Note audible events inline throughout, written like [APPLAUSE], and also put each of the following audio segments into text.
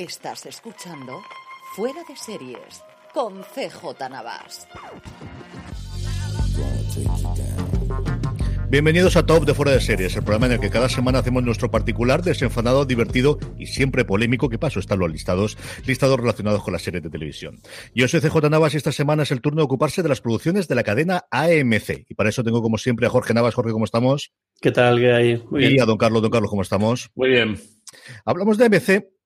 Estás escuchando Fuera de Series con CJ Navas. Bienvenidos a Top de Fuera de Series, el programa en el que cada semana hacemos nuestro particular, desenfadado, divertido y siempre polémico. ¿Qué paso? Están los listados, listados relacionados con las series de televisión. Yo soy CJ Navas y esta semana es el turno de ocuparse de las producciones de la cadena AMC. Y para eso tengo como siempre a Jorge Navas. Jorge, ¿cómo estamos? ¿Qué tal? ¿Qué hay? Muy y a don Carlos. Don Carlos, ¿cómo estamos? Muy bien. Hablamos de AMC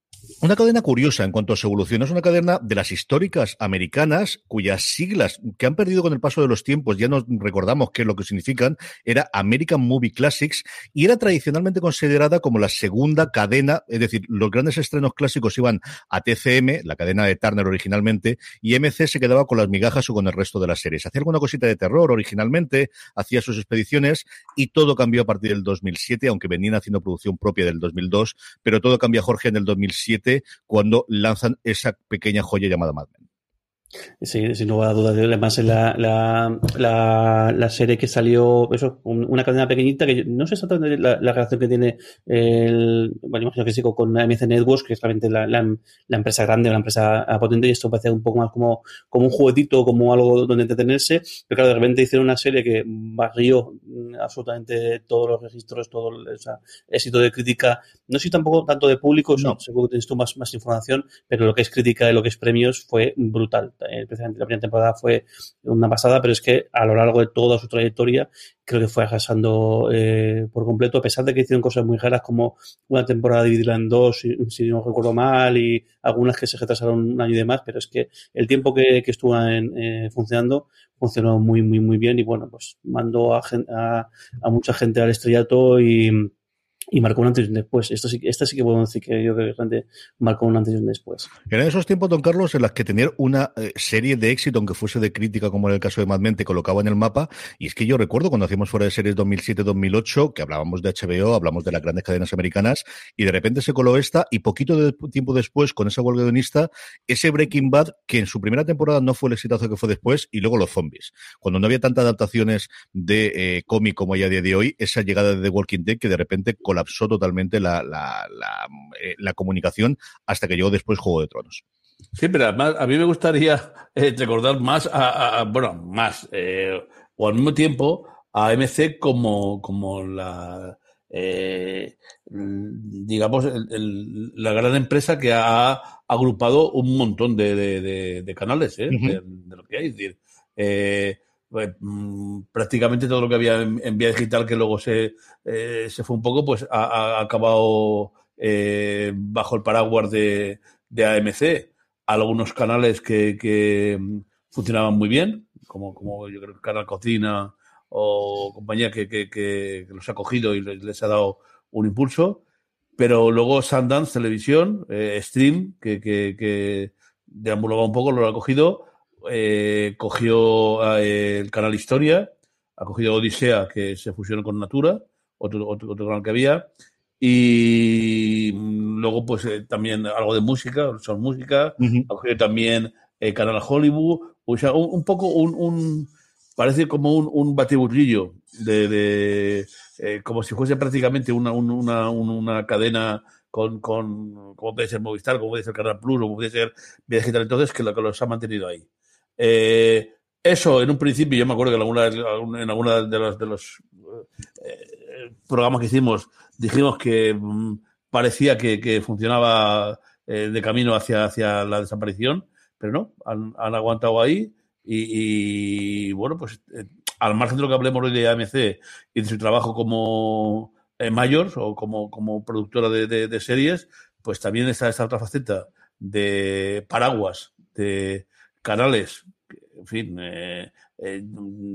una cadena curiosa en cuanto a su evolución. Es una cadena de las históricas americanas cuyas siglas que han perdido con el paso de los tiempos, ya no recordamos qué es lo que significan, era American Movie Classics y era tradicionalmente considerada como la segunda cadena, es decir, los grandes estrenos clásicos iban a TCM, la cadena de Turner originalmente, y MC se quedaba con las migajas o con el resto de las series. Hacía alguna cosita de terror originalmente, hacía sus expediciones y todo cambió a partir del 2007, aunque venían haciendo producción propia del 2002, pero todo cambia, Jorge, en el 2007 cuando lanzan esa pequeña joya llamada Mad Men. Sí, sin lugar a dudas. Además, la, la, la, la, serie que salió, eso, una cadena pequeñita, que no sé exactamente la, la relación que tiene el, bueno, imagino que sí, con AMC Networks, que es realmente la, la, empresa grande, la empresa potente, y esto parece un poco más como, como un juguetito, como algo donde entretenerse. Pero claro, de repente hicieron una serie que barrió absolutamente todos los registros, todo el éxito de crítica. No sé tampoco tanto de público, no. seguro que tienes tú más, más información, pero lo que es crítica y lo que es premios fue brutal eh, precisamente la primera temporada fue una pasada, pero es que a lo largo de toda su trayectoria creo que fue arrasando eh, por completo, a pesar de que hicieron cosas muy raras como una temporada dividida en dos, si, no recuerdo mal, y algunas que se retrasaron un año y demás, pero es que el tiempo que, estuvo eh, funcionando funcionó muy, muy, muy bien y bueno, pues mandó a, a, a mucha gente al estrellato y y marcó un antes y un después. Esto sí, esta sí que podemos decir que yo creo que realmente marcó un antes y un después. Eran esos tiempos, don Carlos, en las que tener una eh, serie de éxito, aunque fuese de crítica, como en el caso de Mad Men, te colocaba en el mapa. Y es que yo recuerdo cuando hacíamos fuera de series 2007-2008, que hablábamos de HBO, hablamos de las grandes cadenas americanas, y de repente se coló esta, y poquito de tiempo después, con esa huelga guionista, ese Breaking Bad, que en su primera temporada no fue el exitazo que fue después, y luego los zombies. Cuando no había tantas adaptaciones de eh, cómic como hay a día de hoy, esa llegada de The Walking Dead que de repente colapsó totalmente la, la, la, eh, la comunicación hasta que llegó después Juego de Tronos. Sí, pero además a mí me gustaría eh, recordar más, a, a, bueno, más, eh, o al mismo tiempo, a MC como, como la, eh, digamos, el, el, la gran empresa que ha agrupado un montón de, de, de, de canales, -huh. de, lo que hay. Es decir, pues, mmm, prácticamente todo lo que había en, vía digital que luego se, eh, se fue un poco, pues ha, acabado eh, bajo el paraguas de, de, AMC. Algunos canales que, que, funcionaban muy bien, como, como yo creo que Canal Cocina o compañía que, que, los ha cogido y les, ha dado un impulso. Pero luego Sundance Televisión, eh, Stream, que, que, que deambulaba un poco, lo ha cogido eh, cogió eh, el canal Historia, ha cogido Odisea, que se fusionó con Natura, otro, otro, otro canal que había, y luego pues eh, también algo de música, son música, uh -huh. ha cogido también el canal Hollywood, o sea, un, un poco un, un, parece como un, un batiburrillo de, de eh, como si fuese prácticamente una, una, una cadena con, con, como puede ser Movistar, como puede ser Canal Plus, como puede ser Vía Digital, entonces, que lo que los ha mantenido ahí. Eh, eso, en un principio, yo me acuerdo que en alguna, en alguna de los, de los eh, programas que hicimos dijimos que mm, parecía que, funcionaba eh, de camino hacia, hacia la desaparición, pero no, han, aguantado ahí y, bueno, pues al margen de lo que hablemos hoy de AMC y de su trabajo como mayor o como, como productora de, series, pues también está esta otra faceta de paraguas, de canales, en fin, eh, eh,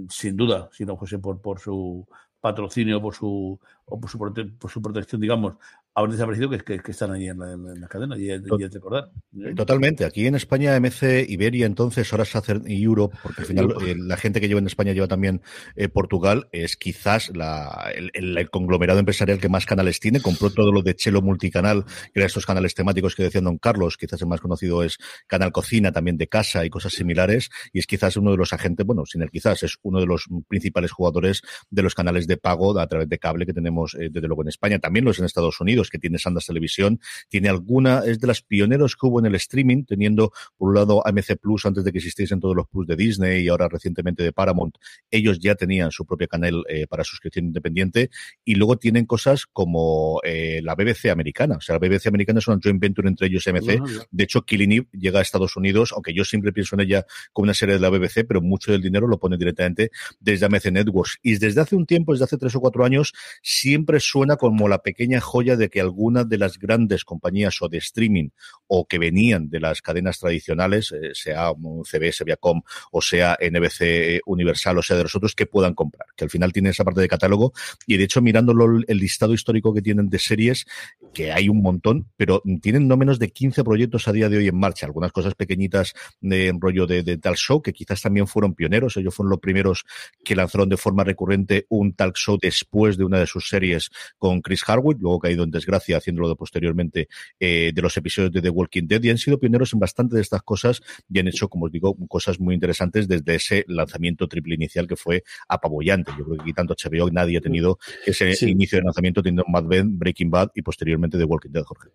sin duda, si no fuese por, por su patrocinio por su, o por su, por su protección, digamos, habrán desaparecido que, que, que están ahí en la, en la cadena y, y recordar. ¿eh? Totalmente. Aquí en España, MC, Iberia, entonces, ahora Sacer y Europe, porque al final eh, la gente que lleva en España lleva también eh, Portugal, es quizás la, el, el, conglomerado empresarial que más canales tiene. Compró todo lo de Chelo Multicanal, que eran estos canales temáticos que decía Don Carlos. Quizás el más conocido es Canal Cocina, también de casa y cosas similares. Y es quizás uno de los agentes, bueno, sin el quizás, es uno de los principales jugadores de los canales de pago a través de cable que tenemos, desde luego, en España. También los en Estados Unidos que tiene Sandas Televisión, tiene alguna, es de las pioneros que hubo en el streaming, teniendo por un lado AMC Plus antes de que existiesen todos los Plus de Disney y ahora recientemente de Paramount. Ellos ya tenían su propio canal eh, para suscripción independiente y luego tienen cosas como eh, la BBC americana. O sea, la BBC americana es una joint venture entre ellos y AMC. De hecho, Killing Eve llega a Estados Unidos, aunque yo siempre pienso en ella como una serie de la BBC, pero mucho del dinero lo pone directamente desde AMC Networks. Y desde hace un tiempo, desde hace tres o cuatro años, siempre suena como la pequeña joya de que alguna de las grandes compañías o de streaming o que venían de las cadenas tradicionales, eh, sea CBS, Viacom o sea NBC Universal o sea de los otros, que puedan comprar, que al final tienen esa parte de catálogo. Y de hecho mirándolo el listado histórico que tienen de series, que hay un montón, pero tienen no menos de 15 proyectos a día de hoy en marcha, algunas cosas pequeñitas de rollo de, de tal show que quizás también fueron pioneros, ellos fueron los primeros que lanzaron de forma recurrente un talk show después de una de sus series con Chris Harwood, luego caído en desgracia haciéndolo posteriormente eh, de los episodios de The Walking Dead y han sido pioneros en bastante de estas cosas y han hecho, como os digo, cosas muy interesantes desde ese lanzamiento triple inicial que fue apabullante. Yo creo que aquí tanto HBO nadie ha tenido ese inicio de lanzamiento teniendo Mad Men, Breaking Bad y posteriormente The Walking Dead, Jorge.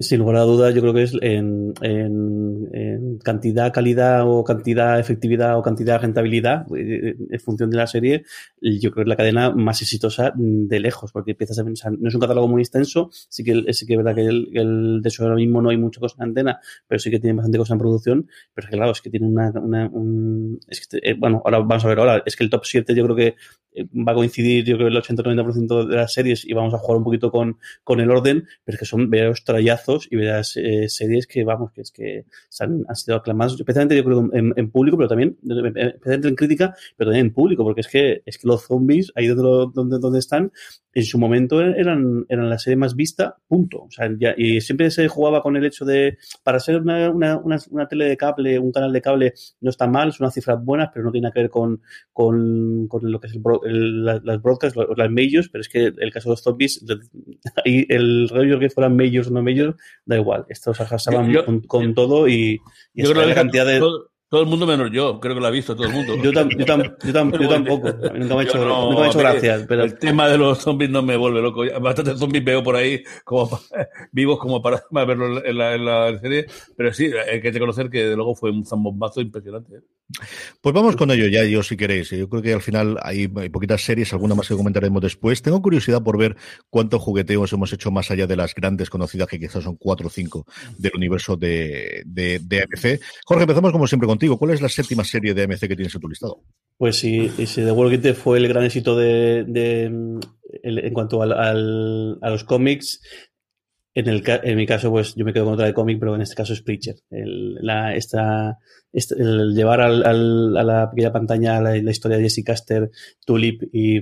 Sin lugar a dudas, yo creo que es en, cantidad, calidad o cantidad, efectividad o cantidad, rentabilidad, eh, en función de la serie, yo creo que es la cadena más exitosa de lejos, porque empiezas a pensar, no es un catálogo muy extenso, sí que, sí que es verdad que el, el, de eso ahora mismo no hay mucha cosa en antena, pero sí que tiene bastante cosa en producción, pero es que claro, es que tiene una, una un, es que, eh, bueno, ahora vamos a ver ahora, es que el top 7 yo creo que eh, va a coincidir, yo creo, el 80-90% de las series y vamos a jugar un poquito con, con el orden, pero es que son veros trayazos y verás eh, series que, vamos, que es que han, han, sido aclamadas, especialmente yo creo en, en, público, pero también, especialmente en crítica, pero también en público, porque es que, es que los zombies, ahí donde, donde, donde están, en su momento eran, eran la serie más vista, punto. O sea, ya, y siempre se jugaba con el hecho de, para ser una, una, una, una, tele de cable, un canal de cable, no está mal, son unas cifras buenas, pero no tiene que ver con, con, con lo que es el, el, las broadcasts, las majors, pero es que el caso de los zombies, [LAUGHS] y el rollo que fueran majors o no majors, da igual. Estos arrasaban con, con, todo y, y yo creo que la cantidad de... Todo todo el mundo menos yo, creo que lo ha visto todo el mundo. yo, tam, yo, tam, yo, tam, yo, [LAUGHS] tampoco, nunca me ha hecho, no, nunca me ha hecho gracias. Pero... El tema de los zombies no me vuelve loco. Bastante zombies veo por ahí como [LAUGHS] vivos como para, verlo en la, en la, serie, pero sí, hay que reconocer que de luego fue un zambombazo impresionante. Pues vamos con ello ya, yo si queréis. Yo creo que al final hay, hay poquitas series, alguna más que comentaremos después. Tengo curiosidad por ver cuántos jugueteos hemos hecho más allá de las grandes conocidas, que quizás son cuatro o cinco del universo de, de, de AMC. Jorge, empezamos como siempre contigo. ¿Cuál es la séptima serie de AMC que tienes en tu listado? Pues sí, si The Walking Dead fue el gran éxito de, de en cuanto al, al, a los cómics, en, el, en mi caso, pues yo me quedo con otra de cómic, pero en este caso es Preacher. El, la, esta, este, el llevar al, al, a la pequeña pantalla la, historia de Jesse Caster, Tulip y,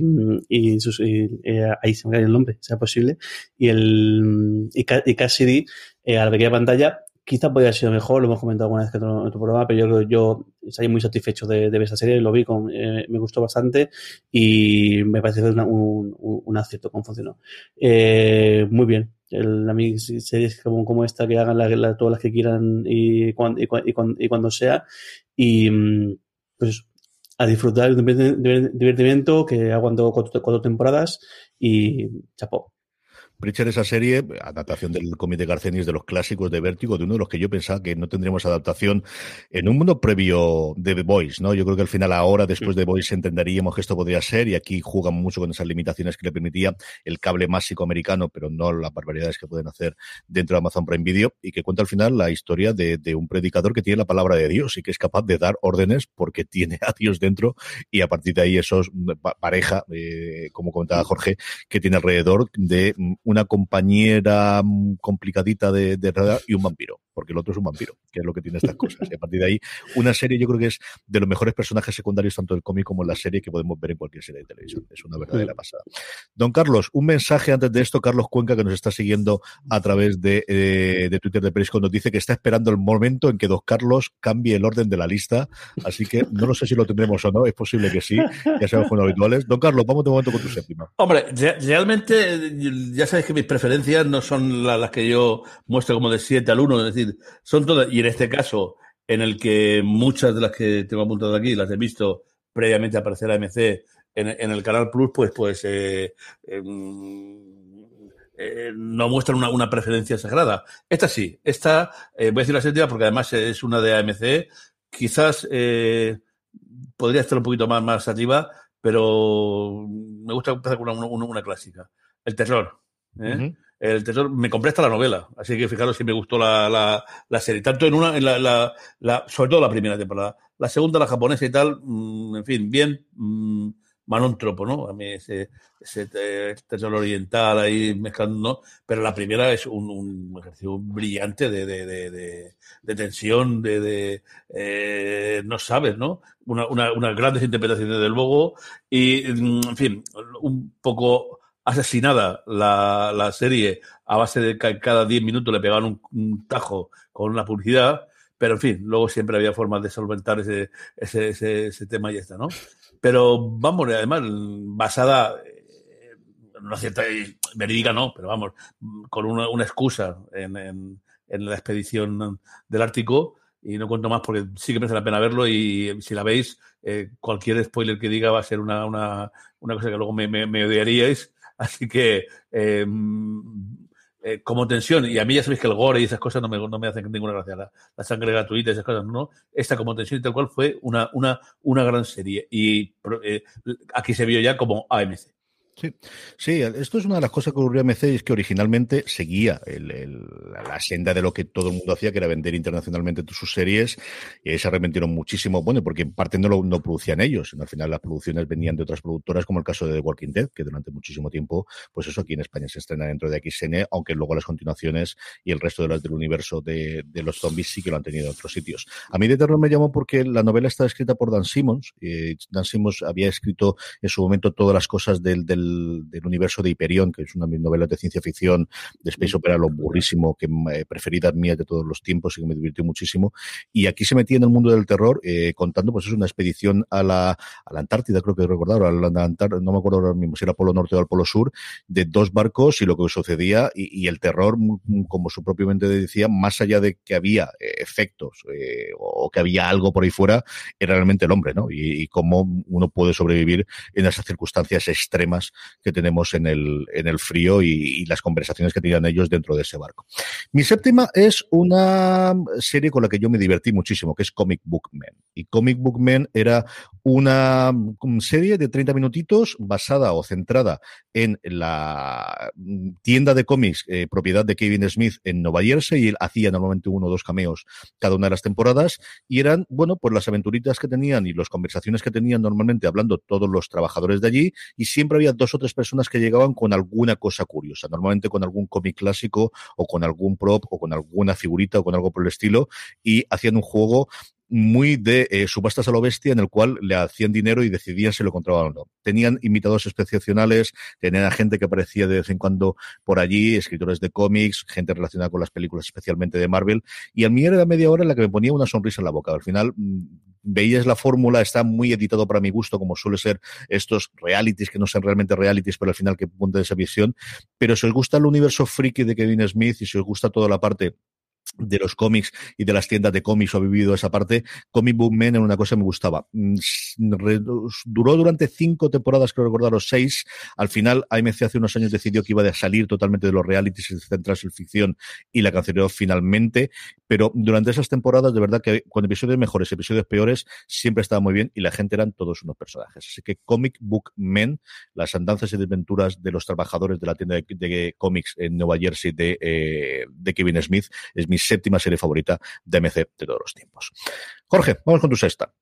y, sus, y eh, ahí se me cae el nombre, sea posible, y el y, y Cassidy eh, a la pequeña pantalla quizá podría haber sido mejor, lo hemos comentado alguna vez que en otro programa, pero yo yo salí muy satisfecho de, de ver esa serie, lo vi, con, eh, me gustó bastante y me parece una, un, un, acierto cómo funcionó. Eh, muy bien. El, a mí series como, esta que hagan la, la, todas las que quieran y, cuando, y, y, y cuando sea y pues a disfrutar del divertimiento que aguantado cuatro, cuatro temporadas y chapó. Preacher, esa serie, adaptación del cómic de Garcenis de los clásicos de Vértigo, de uno de los que yo pensaba que no tendríamos adaptación en un mundo previo de The Voice, ¿no? Yo creo que al final, ahora, después de The Voice, entenderíamos que esto podría ser, y aquí juegan mucho con esas limitaciones que le permitía el cable másico americano, pero no las barbaridades que pueden hacer dentro de Amazon Prime Video, y que cuenta al final la historia de, de un predicador que tiene la palabra de Dios y que es capaz de dar órdenes porque tiene a Dios dentro, y a partir de ahí, eso es pareja, eh, como comentaba Jorge, que tiene alrededor de una compañera complicadita de, de y un vampiro, porque el otro es un vampiro, que es lo que tiene estas cosas. [LAUGHS] Y a partir de ahí, una serie yo creo que es de los mejores personajes secundarios, tanto del cómic como en la serie, que podemos ver en cualquier serie de televisión. Es una verdadera pasada. Don Carlos, un mensaje antes de esto, Carlos Cuenca, que nos está siguiendo a través de, eh, de Twitter de Perisco, nos dice que está esperando el momento en que Don Carlos cambie el orden de la lista, así que no lo sé si lo tendremos o no, es posible que sí, ya sabemos con habituales. Don Carlos, vamos de momento con tu séptima. Hombre, realmente ya sabes que mis preferencias no son las que yo muestro como de 7 al 1, es decir, son todas, y en este caso, en el que muchas de las que tengo apuntado aquí las he visto previamente aparecer a MC en, el Canal Plus, pues, pues eh, eh, eh, no muestran una, una, preferencia sagrada. Esta sí, esta, voy a decir la séptima porque además es una de AMC, quizás podría estar un poquito más, más arriba, pero me gusta empezar con una, una, una clásica. El terror. ¿eh? El terror, me compré hasta la novela, así que fijaros si me gustó la, la, serie, tanto en una, en la, sobre todo la primera temporada. La segunda, la japonesa y tal, mmm, en fin, bien, mmm, manóntropo, ¿no? A mí ese, ese terror oriental ahí mezclando, ¿no? Pero la primera es un, ejercicio brillante de, de, de, de, tensión, de, de eh, no sabes, ¿no? Una, una, unas grandes interpretaciones del logo y, en fin, un poco asesinada la, la serie a base de que cada 10 minutos le pegaban un, un, tajo con una publicidad, pero en fin, luego siempre había formas de solventar ese, ese, ese, ese tema y está, ¿no? Pero vamos, además, basada en una cierta verídica, no, pero vamos, con una, una excusa en, en, en la expedición del Ártico, y no cuento más porque sí que merece la pena verlo y si la veis, eh, cualquier spoiler que diga va a ser una, una, una cosa que luego me, me, me odiaríais. Así que, eh, eh, como tensión, y a mí ya sabéis que el gore y esas cosas no me, no me hacen ninguna gracia, la, la, sangre gratuita y esas cosas, no. Esta como tensión y tal cual fue una, una, una gran serie. Y eh, aquí se vio ya como AMC. Sí, sí, esto es una de las cosas que ocurrió a MC, es que originalmente seguía el, la senda de lo que todo el mundo hacía, que era vender internacionalmente sus series, y se arrepintieron muchísimo, bueno, porque en parte no lo producían ellos, sino al final las producciones venían de otras productoras, como el caso de The Walking Dead, que durante muchísimo tiempo, pues eso aquí en España se estrena dentro de XN, aunque luego las continuaciones y el resto de las del universo de, los zombies sí que lo han tenido en otros sitios. A mí de terror me llamó porque la novela está escrita por Dan Simmons, Dan Simmons había escrito en su momento todas las cosas del, del del, universo de Hyperion, que es una de mis novelas de ciencia ficción de Space Opera, lo burrísimo, que eh, preferidas mías de todos los tiempos y que me divirtió muchísimo. Y aquí se metía en el mundo del terror, eh, contando, pues es una expedición a la, a la Antártida, creo que recordar, a la Antártida, no me acuerdo ahora mismo si era Polo Norte o al Polo Sur, de dos barcos y lo que sucedía y, y el terror, como su propiamente decía, más allá de que había eh, efectos eh, o que había algo por ahí fuera, era realmente el hombre, ¿no? Y, y cómo uno puede sobrevivir en esas circunstancias extremas que tenemos en el, en el frío y, las conversaciones que tenían ellos dentro de ese barco. Mi séptima es una serie con la que yo me divertí muchísimo, que es Comic Book Man. Y Comic Book Man era una serie de 30 minutitos basada o centrada en la tienda de cómics eh, propiedad de Kevin Smith en Nueva Jersey y él hacía normalmente uno o dos cameos cada una de las temporadas y eran, bueno, pues las aventuritas que tenían y las conversaciones que tenían normalmente hablando todos los trabajadores de allí y siempre había dos o tres personas que llegaban con alguna cosa curiosa, normalmente con algún cómic clásico o con algún prop o con alguna figurita o con algo por el estilo y hacían un juego muy de eh, subastas a lo bestia en el cual le hacían dinero y decidían si lo encontraban o no. Tenían invitados excepcionales, tenían gente que aparecía de vez en cuando por allí, escritores de cómics, gente relacionada con las películas especialmente de Marvel, y a mí era media hora en la que me ponía una sonrisa en la boca. Al final mm, veías la fórmula, está muy editado para mi gusto, como suele ser estos realities que no son realmente realities, pero al final que punta esa visión. Pero si os gusta el universo friki de Kevin Smith y si os gusta toda la parte de los cómics y de las tiendas de cómics o ha vivido esa parte, Comic Book Men en una cosa me gustaba. Mm, duró durante cinco temporadas, creo recordar, los seis. Al final, AMC hace unos años decidió que iba a salir totalmente de los realities y centrarse en ficción y la canceló finalmente. Pero durante esas temporadas, de verdad que con episodios mejores, episodios peores, siempre estaba muy bien y la gente eran todos unos personajes. Así que Comic Book Men, las andanzas y desventuras de los trabajadores de la tienda de, cómics en Nueva Jersey de, eh, de Kevin Smith, es mi séptima serie favorita de MC de todos los tiempos. Jorge, vamos con tu sexta.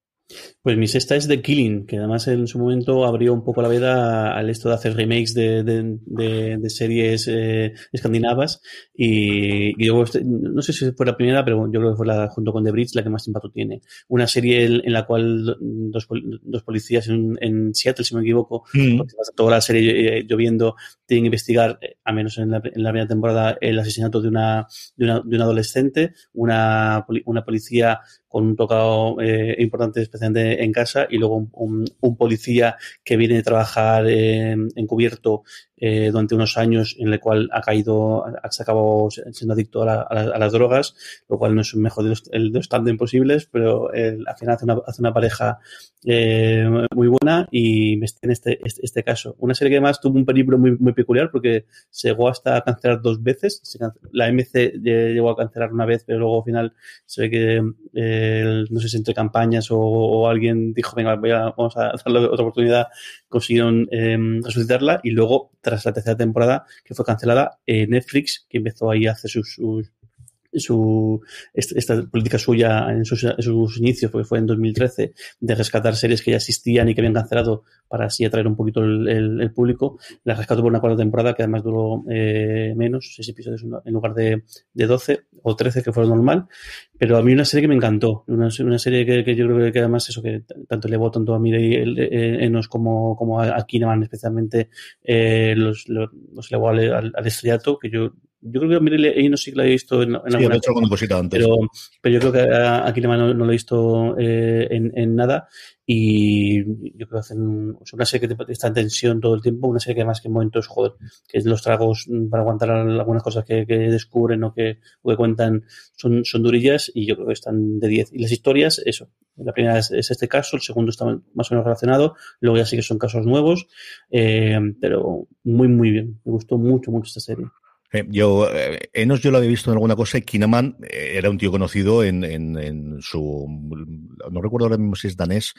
Pues mi sexta es The Killing, que además en su momento abrió un poco la veda al esto de hacer remakes de, series eh, escandinavas. Y, yo este, no sé si fue la primera, pero yo creo que fue la, junto con The Bridge la que más impacto tiene. Una serie en la cual dos, dos policías en, Seattle, si no me equivoco, mm. toda la serie eh, lloviendo, tienen que investigar, eh, a menos en la, primera temporada, el asesinato de una, de una, de una adolescente, una, una policía con un tocado eh, importante, especialmente en casa, y luego un, policía que viene a trabajar eh, encubierto eh, durante unos años en el cual ha caído, se acabó siendo adicto a, las drogas, lo cual no es un mejor de los, el de los imposibles, pero al final hace una, hace una pareja eh, muy buena y en este, este, este, caso. Una serie que además tuvo un peligro muy, muy peculiar porque llegó hasta cancelar dos veces. La MC llegó a cancelar una vez, pero luego al final se ve que, eh, no sé si entre campañas o, alguien dijo, venga, voy a, vamos a darle otra oportunidad, consiguieron eh, resucitarla y luego tras la tercera temporada que fue cancelada, eh, Netflix, que empezó ahí a hacer sus, su, esta, política suya en sus, inicios, porque fue en 2013, de rescatar series que ya existían y que habían cancelado para así atraer un poquito el, público. La rescató por una cuarta temporada que además duró eh, menos, seis episodios en lugar de, de 12 o 13 que fueron normal. Pero a mí una serie que me encantó, una, una serie que, yo creo que además eso que tanto le voto tanto a Mireille eh, Enos como, como a, Kineman especialmente eh, los, los, los elevó al, al que yo yo creo que a Mireille no sí que la he visto en, en sí, alguna hecho antes. Pero, pero yo creo que aquí no, no lo he visto eh, en, en, nada y yo creo que hacen una serie que está en tensión todo el tiempo, una serie que más que en momentos, joder, que los tragos para aguantar algunas cosas que, que descubren o que, o que, cuentan son, son durillas y yo creo que están de 10. Y las historias, eso. La primera es, este caso, el segundo está más o menos relacionado, luego ya sí que son casos nuevos, eh, pero muy, muy bien. Me gustó mucho, mucho esta serie. Eh, yo, eh, Enos yo lo había visto en alguna cosa y Kineman eh, era un tío conocido en, en, en, su, no recuerdo ahora mismo si es danés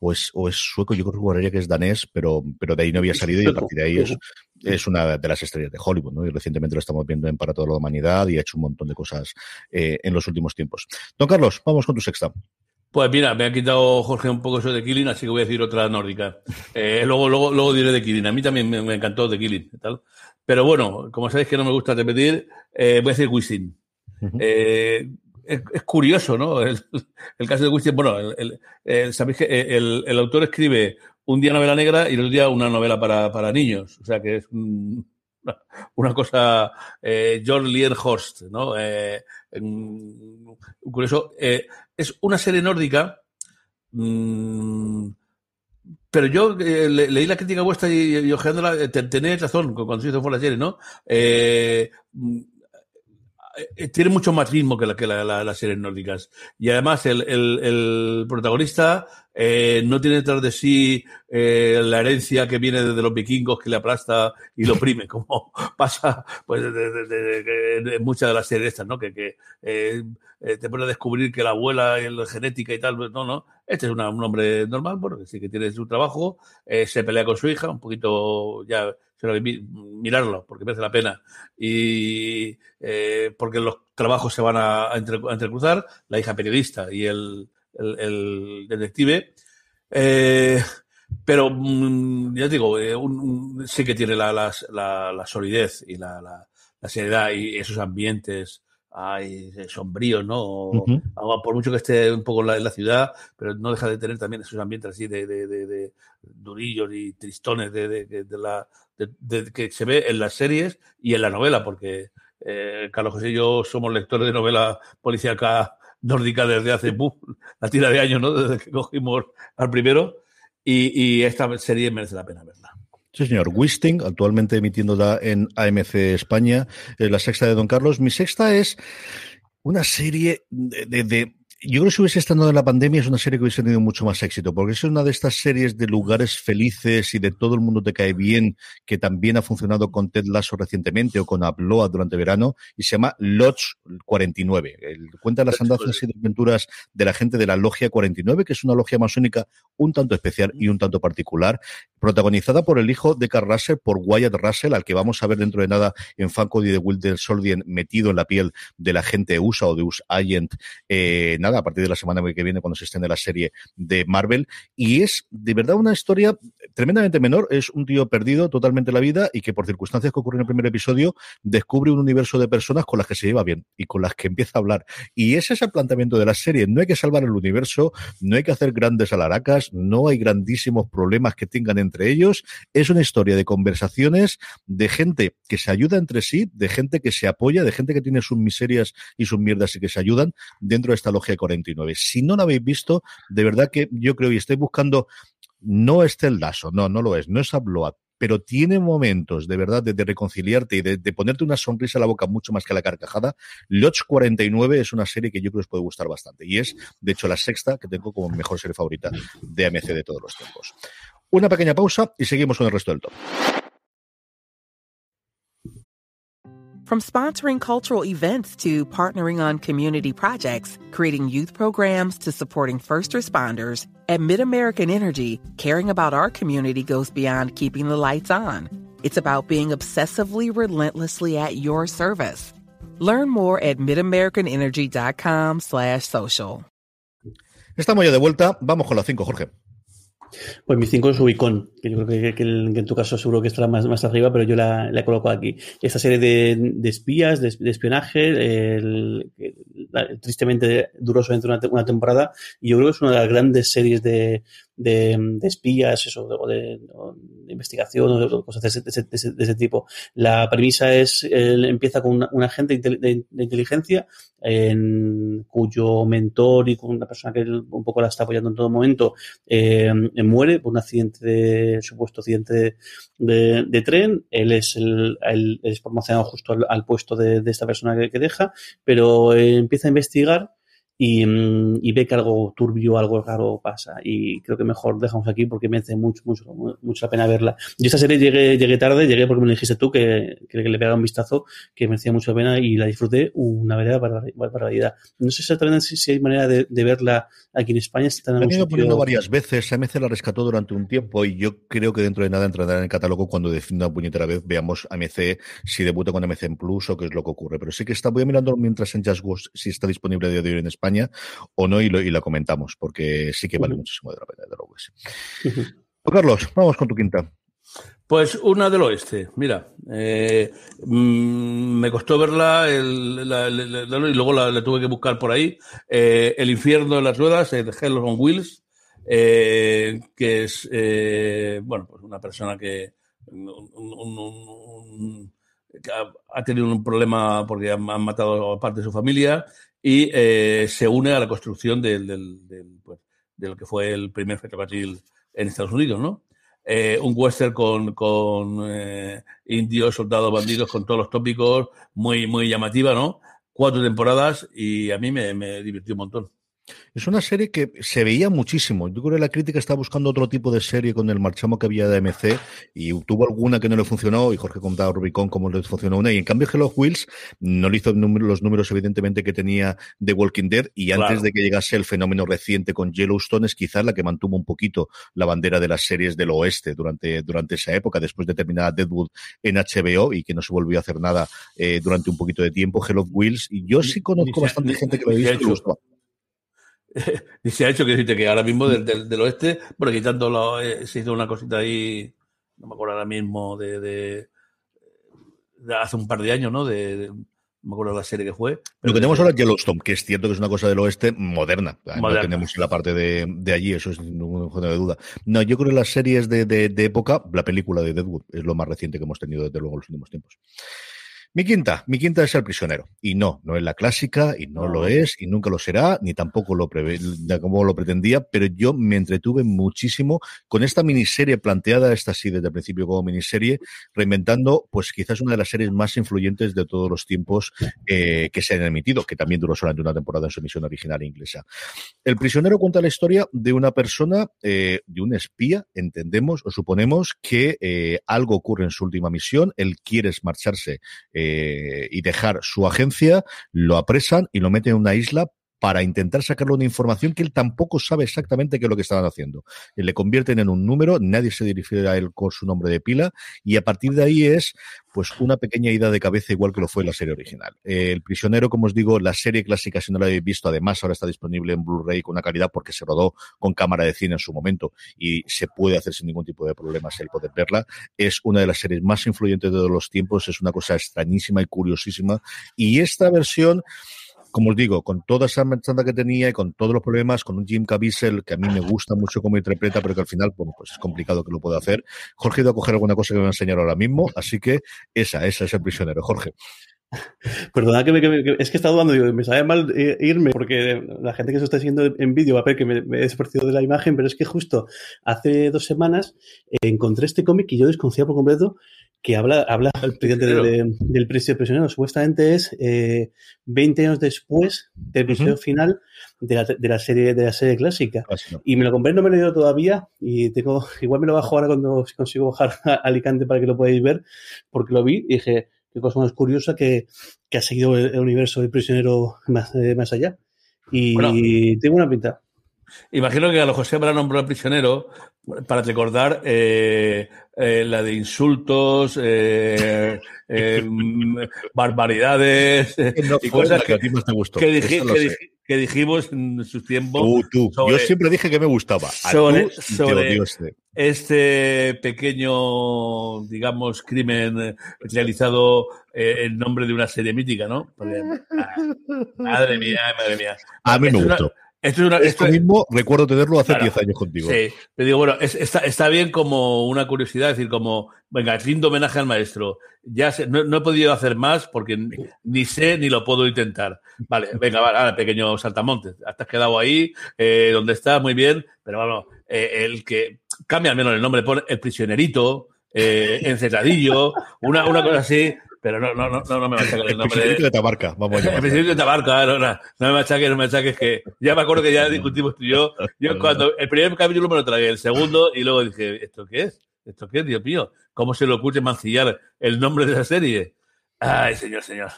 o es, o es sueco, yo creo que es danés, pero, pero de ahí no había salido y a partir de ahí es, es una de las estrellas de Hollywood, ¿no? Y recientemente lo estamos viendo en Para toda la humanidad y ha hecho un montón de cosas en los últimos tiempos. Don Carlos, vamos con tu sexta. Pues mira, me ha quitado Jorge un poco eso de Killing, así que voy a decir otra nórdica. luego, luego, luego diré de Killing. A mí también me, me encantó de Killing. Tal. Pero bueno, como sabéis que no me gusta repetir, eh, voy a decir Wisin. Eh, es, curioso, ¿no? [LAUGHS] El, caso de Wisin, bueno, el, sabéis que el, autor escribe un día novela negra y el otro día una novela para, para niños. O sea que es [LAUGHS] una, cosa, eh, George Lienhorst, ¿no? Eh, curioso. es una serie nórdica. Mmm, pero yo eh, leí la crítica vuestra y, y ojeándola, eh, tenéis razón cuando se hizo por la serie, ¿no? Eh, mm, eh, tiene mucho más ritmo que, la, que la, las series nórdicas. Y además el, el, protagonista eh, no tiene detrás de sí eh, la herencia que viene de los vikingos que le aplasta y lo oprime, [LAUGHS] como pasa pues de, muchas de las series estas, ¿no? Que, que eh, eh, te pone a descubrir que la abuela y la genética y tal, pues no, no. Este es una, un hombre normal, bueno, que sí que tiene su trabajo, eh, se pelea con su hija, un poquito ya mirarlo, porque merece la pena. Y eh, porque los trabajos se van a, entrecruzar, la hija periodista y el, el, detective. Eh, pero mm, ya digo, eh, un, un, sí que tiene la, la, la, la solidez y la, seriedad y esos ambientes ay, sombríos, ¿no? Uh -huh. Por mucho que esté un poco en la, en la, ciudad, pero no deja de tener también esos ambientes así de, de, de, de durillos y tristones de, la, que se ve en las series y en la novela, porque eh, Carlos José y yo somos lectores de novela policíaca nórdica desde hace ¡buf! la tira de años, ¿no? Desde que cogimos al primero. Y, y esta serie merece la pena verla. Sí, señor. Wisting, actualmente emitiéndola en AMC España, la sexta de Don Carlos. Mi sexta es una serie de, de yo creo que si hubiese estado en la pandemia es una serie que hubiese tenido mucho más éxito, porque es una de estas series de lugares felices y de todo el mundo te cae bien, que también ha funcionado con Ted Lasso recientemente o con Abloa durante verano, y se llama Lodge 49. El, cuenta las andanzas y aventuras de la gente de la Logia 49, que es una logia masónica un tanto especial y un tanto particular, protagonizada por el hijo de Carl Russell, por Wyatt Russell, al que vamos a ver dentro de nada en Fanco y de Wilder Soldien metido en la piel de la gente USA o de US Agent, eh, nada, a partir de la semana que viene cuando se estén la serie de Marvel. Y es de verdad una historia tremendamente menor. Es un tío perdido totalmente la vida y que por circunstancias que ocurren en el primer episodio descubre un universo de personas con las que se lleva bien y con las que empieza a hablar. Y ese es el planteamiento de la serie. No hay que salvar el universo, no hay que hacer grandes alaracas, no hay grandísimos problemas que tengan entre ellos. Es una historia de conversaciones de gente que se ayuda entre sí, de gente que se apoya, de gente que tiene sus miserias y sus mierdas y que se ayudan dentro de esta logia 49. Si no lo habéis visto, de verdad que yo creo y estoy buscando, no es Lasso, no, no lo es, no es Abload, pero tiene momentos de verdad de, reconciliarte y de, ponerte una sonrisa a la boca mucho más que la carcajada. Lodge 49 es una serie que yo creo que os puede gustar bastante y es, de hecho, la sexta que tengo como mejor serie favorita de AMC de todos los tiempos. Una pequeña pausa y seguimos con el resto del top. From sponsoring cultural events to partnering on community projects, creating youth programs to supporting first responders, at MidAmerican Energy, caring about our community goes beyond keeping the lights on. It's about being obsessively relentlessly at your service. Learn more at midamericanenergy.com slash social. Estamos ya de vuelta. Vamos con las cinco, Jorge. Pues mi 5 es Ubicon, que yo creo que, en tu caso seguro que estará más, más arriba, pero yo la, coloco aquí. Esta serie de, espías, de, espionaje, tristemente duró solamente una, una, temporada, y yo creo que es una de las grandes series de, de, espías eso, o de, investigación o de cosas de ese, de ese, tipo. La premisa es, empieza con un agente de, inteligencia en, cuyo mentor y con una persona que un poco la está apoyando en todo momento eh, muere por un accidente de supuesto accidente de, tren. Él es el, es promocionado justo al, puesto de, esta persona que, deja, pero eh, empieza a investigar Mm, y, ve que algo turbio, algo raro pasa. Y creo que mejor dejamos aquí porque merece mucho, mucho, mucho la pena verla. Yo esta serie llegué, llegué tarde, llegué porque me dijiste tú que, que, le pegara un vistazo, que merecía mucho la pena y la disfruté una verdadera barbaridad. No sé exactamente si, hay manera de, verla aquí en España. Está he ido poniendo varias veces, AMC la rescató durante un tiempo y yo creo que dentro de nada entrará en el catálogo cuando defina una puñetera vez veamos AMC si debuta con AMC en Plus o qué es lo que ocurre. Pero sí que está, voy mirando mientras en Just si está disponible de hoy en España España o no y, lo, y la comentamos, porque sí que vale muchísimo de la pena, de luego. Carlos, vamos con tu quinta. Pues una del oeste, mira, eh, mm, me costó verla el, y luego la, tuve que buscar por ahí. Eh, el infierno de las ruedas, de Hell on Wheels, eh, que es, bueno, pues una persona que, ha, tenido un problema porque han, matado a parte de su familia y eh, se une a la construcción del, del, pues, de lo que fue el primer ferrocarril en Estados Unidos, ¿no? Eh, un western con, con eh, indios, soldados, bandidos, con todos los tópicos, muy, muy llamativa, ¿no? Cuatro temporadas y a mí me, me divirtió un montón. Es una serie que se veía muchísimo. Yo creo que la crítica está buscando otro tipo de serie con el marchamo que había de AMC y tuvo alguna que no le funcionó y Jorge contaba Rubicon cómo le funcionó una. Y en cambio Hello Wheels no le hizo los números evidentemente que tenía de Walking Dead y antes de que llegase el fenómeno reciente con Yellowstone es quizás la que mantuvo un poquito la bandera de las series del oeste durante, durante esa época después de terminar Deadwood en HBO y que no se volvió a hacer nada eh, durante un poquito de tiempo Hello Wheels. Y yo sí conozco bastante gente que lo ha visto y se ha hecho que decirte que ahora mismo del, del, oeste, bueno, quitando eh, se hizo una cosita ahí, no me acuerdo ahora mismo, de, de, hace un par de años, ¿no? De, no me acuerdo la serie que fue. Lo que tenemos ahora es Yellowstone, que es cierto que es una cosa del oeste moderna. No tenemos la parte de, de allí, eso es ninguna de duda. No, yo creo que las series de, de, época, la película de Deadwood es lo más reciente que hemos tenido desde luego en los últimos tiempos. Mi quinta, mi quinta es El prisionero. Y no, no es la clásica, y no lo es, y nunca lo será, ni tampoco lo como lo pretendía, pero yo me entretuve muchísimo con esta miniserie planteada, esta sí desde el principio como miniserie, reinventando, pues quizás una de las series más influyentes de todos los tiempos eh, que se han emitido, que también duró solamente una temporada en su emisión original inglesa. El prisionero cuenta la historia de una persona, eh, de un espía, entendemos o suponemos que eh, algo ocurre en su última misión, él quiere marcharse eh, y dejar su agencia, lo apresan y lo meten en una isla para intentar sacarle una información que él tampoco sabe exactamente qué es lo que estaban haciendo. Le convierten en un número, nadie se dirige a él con su nombre de pila y a partir de ahí es pues una pequeña ida de cabeza igual que lo fue la serie original. el prisionero, como os digo, la serie clásica si no la habéis visto, además ahora está disponible en Blu-ray con una calidad porque se rodó con cámara de cine en su momento y se puede hacer sin ningún tipo de problemas el poder verla. Es una de las series más influyentes de todos los tiempos, es una cosa extrañísima y curiosísima y esta versión como os digo, con toda esa merchandise que tenía y con todos los problemas, con un Jim Caviezel que a mí me gusta mucho cómo interpreta, pero que al final, pues es complicado que lo pueda hacer. Jorge iba a coger alguna cosa que me va a enseñar ahora mismo, así que esa, esa es el prisionero, Jorge. [LAUGHS] Perdona que, me, que es que he estado dudando, me sabe mal eh, irme porque la gente que se está siguiendo en vídeo va a ver que me, he despertado de la imagen, pero es que justo hace dos semanas eh, encontré este cómic y yo desconfiaba por completo que habla, habla [LAUGHS] el presidente del precio prisionero. Supuestamente es eh, 20 años después del episodio final de la, de la, serie de la serie clásica. Y me lo compré, no me lo he leído todavía y tengo [LAUGHS] igual me lo bajo ahora cuando [LAUGHS] consigo bajar a Alicante para que lo podáis ver, porque lo vi y dije, qué cosa más curiosa que, que ha seguido el, universo del prisionero más, eh, más allá. Y tengo una pinta. Imagino que a lo José habrá nombrado prisionero para recordar eh, eh, la de insultos, eh, eh [LAUGHS] barbaridades y cosas que, a ti más te gustó. Que, dij, que, que, dijimos en su tiempo. Tú, tú. Sobre, Yo siempre dije que me gustaba. A sobre, sobre este. este. pequeño, digamos, crimen realizado en nombre de una serie mítica, ¿no? Ah, madre mía, madre mía. A mí me gustó. Una, esto, es una, esto, mismo recuerdo tenerlo hace 10 años contigo. Sí, te digo, bueno, es, está, está, bien como una curiosidad, es decir, como, venga, lindo homenaje al maestro. Ya sé, no, no, he podido hacer más porque ni sé ni lo puedo intentar. Vale, [LAUGHS] venga, vale, pequeño saltamontes. Te has quedado ahí, eh, donde estás, muy bien, pero bueno, eh, el que cambia al menos el nombre, pone el prisionerito, eh, encerradillo, una, una cosa así, pero no, no, no, no me machaques el nombre. El de Tabarca, vamos a El presidente de Tabarca, no, no, no me machaques, no me machaques, que ya me acuerdo que ya discutimos tú y yo. Yo [LAUGHS] cuando el primer capítulo me lo tragué, el segundo, y luego dije, ¿esto qué es? ¿Esto qué es, Dios mío? ¿Cómo se le ocurre mancillar el nombre de la serie? Ay, señor, señor.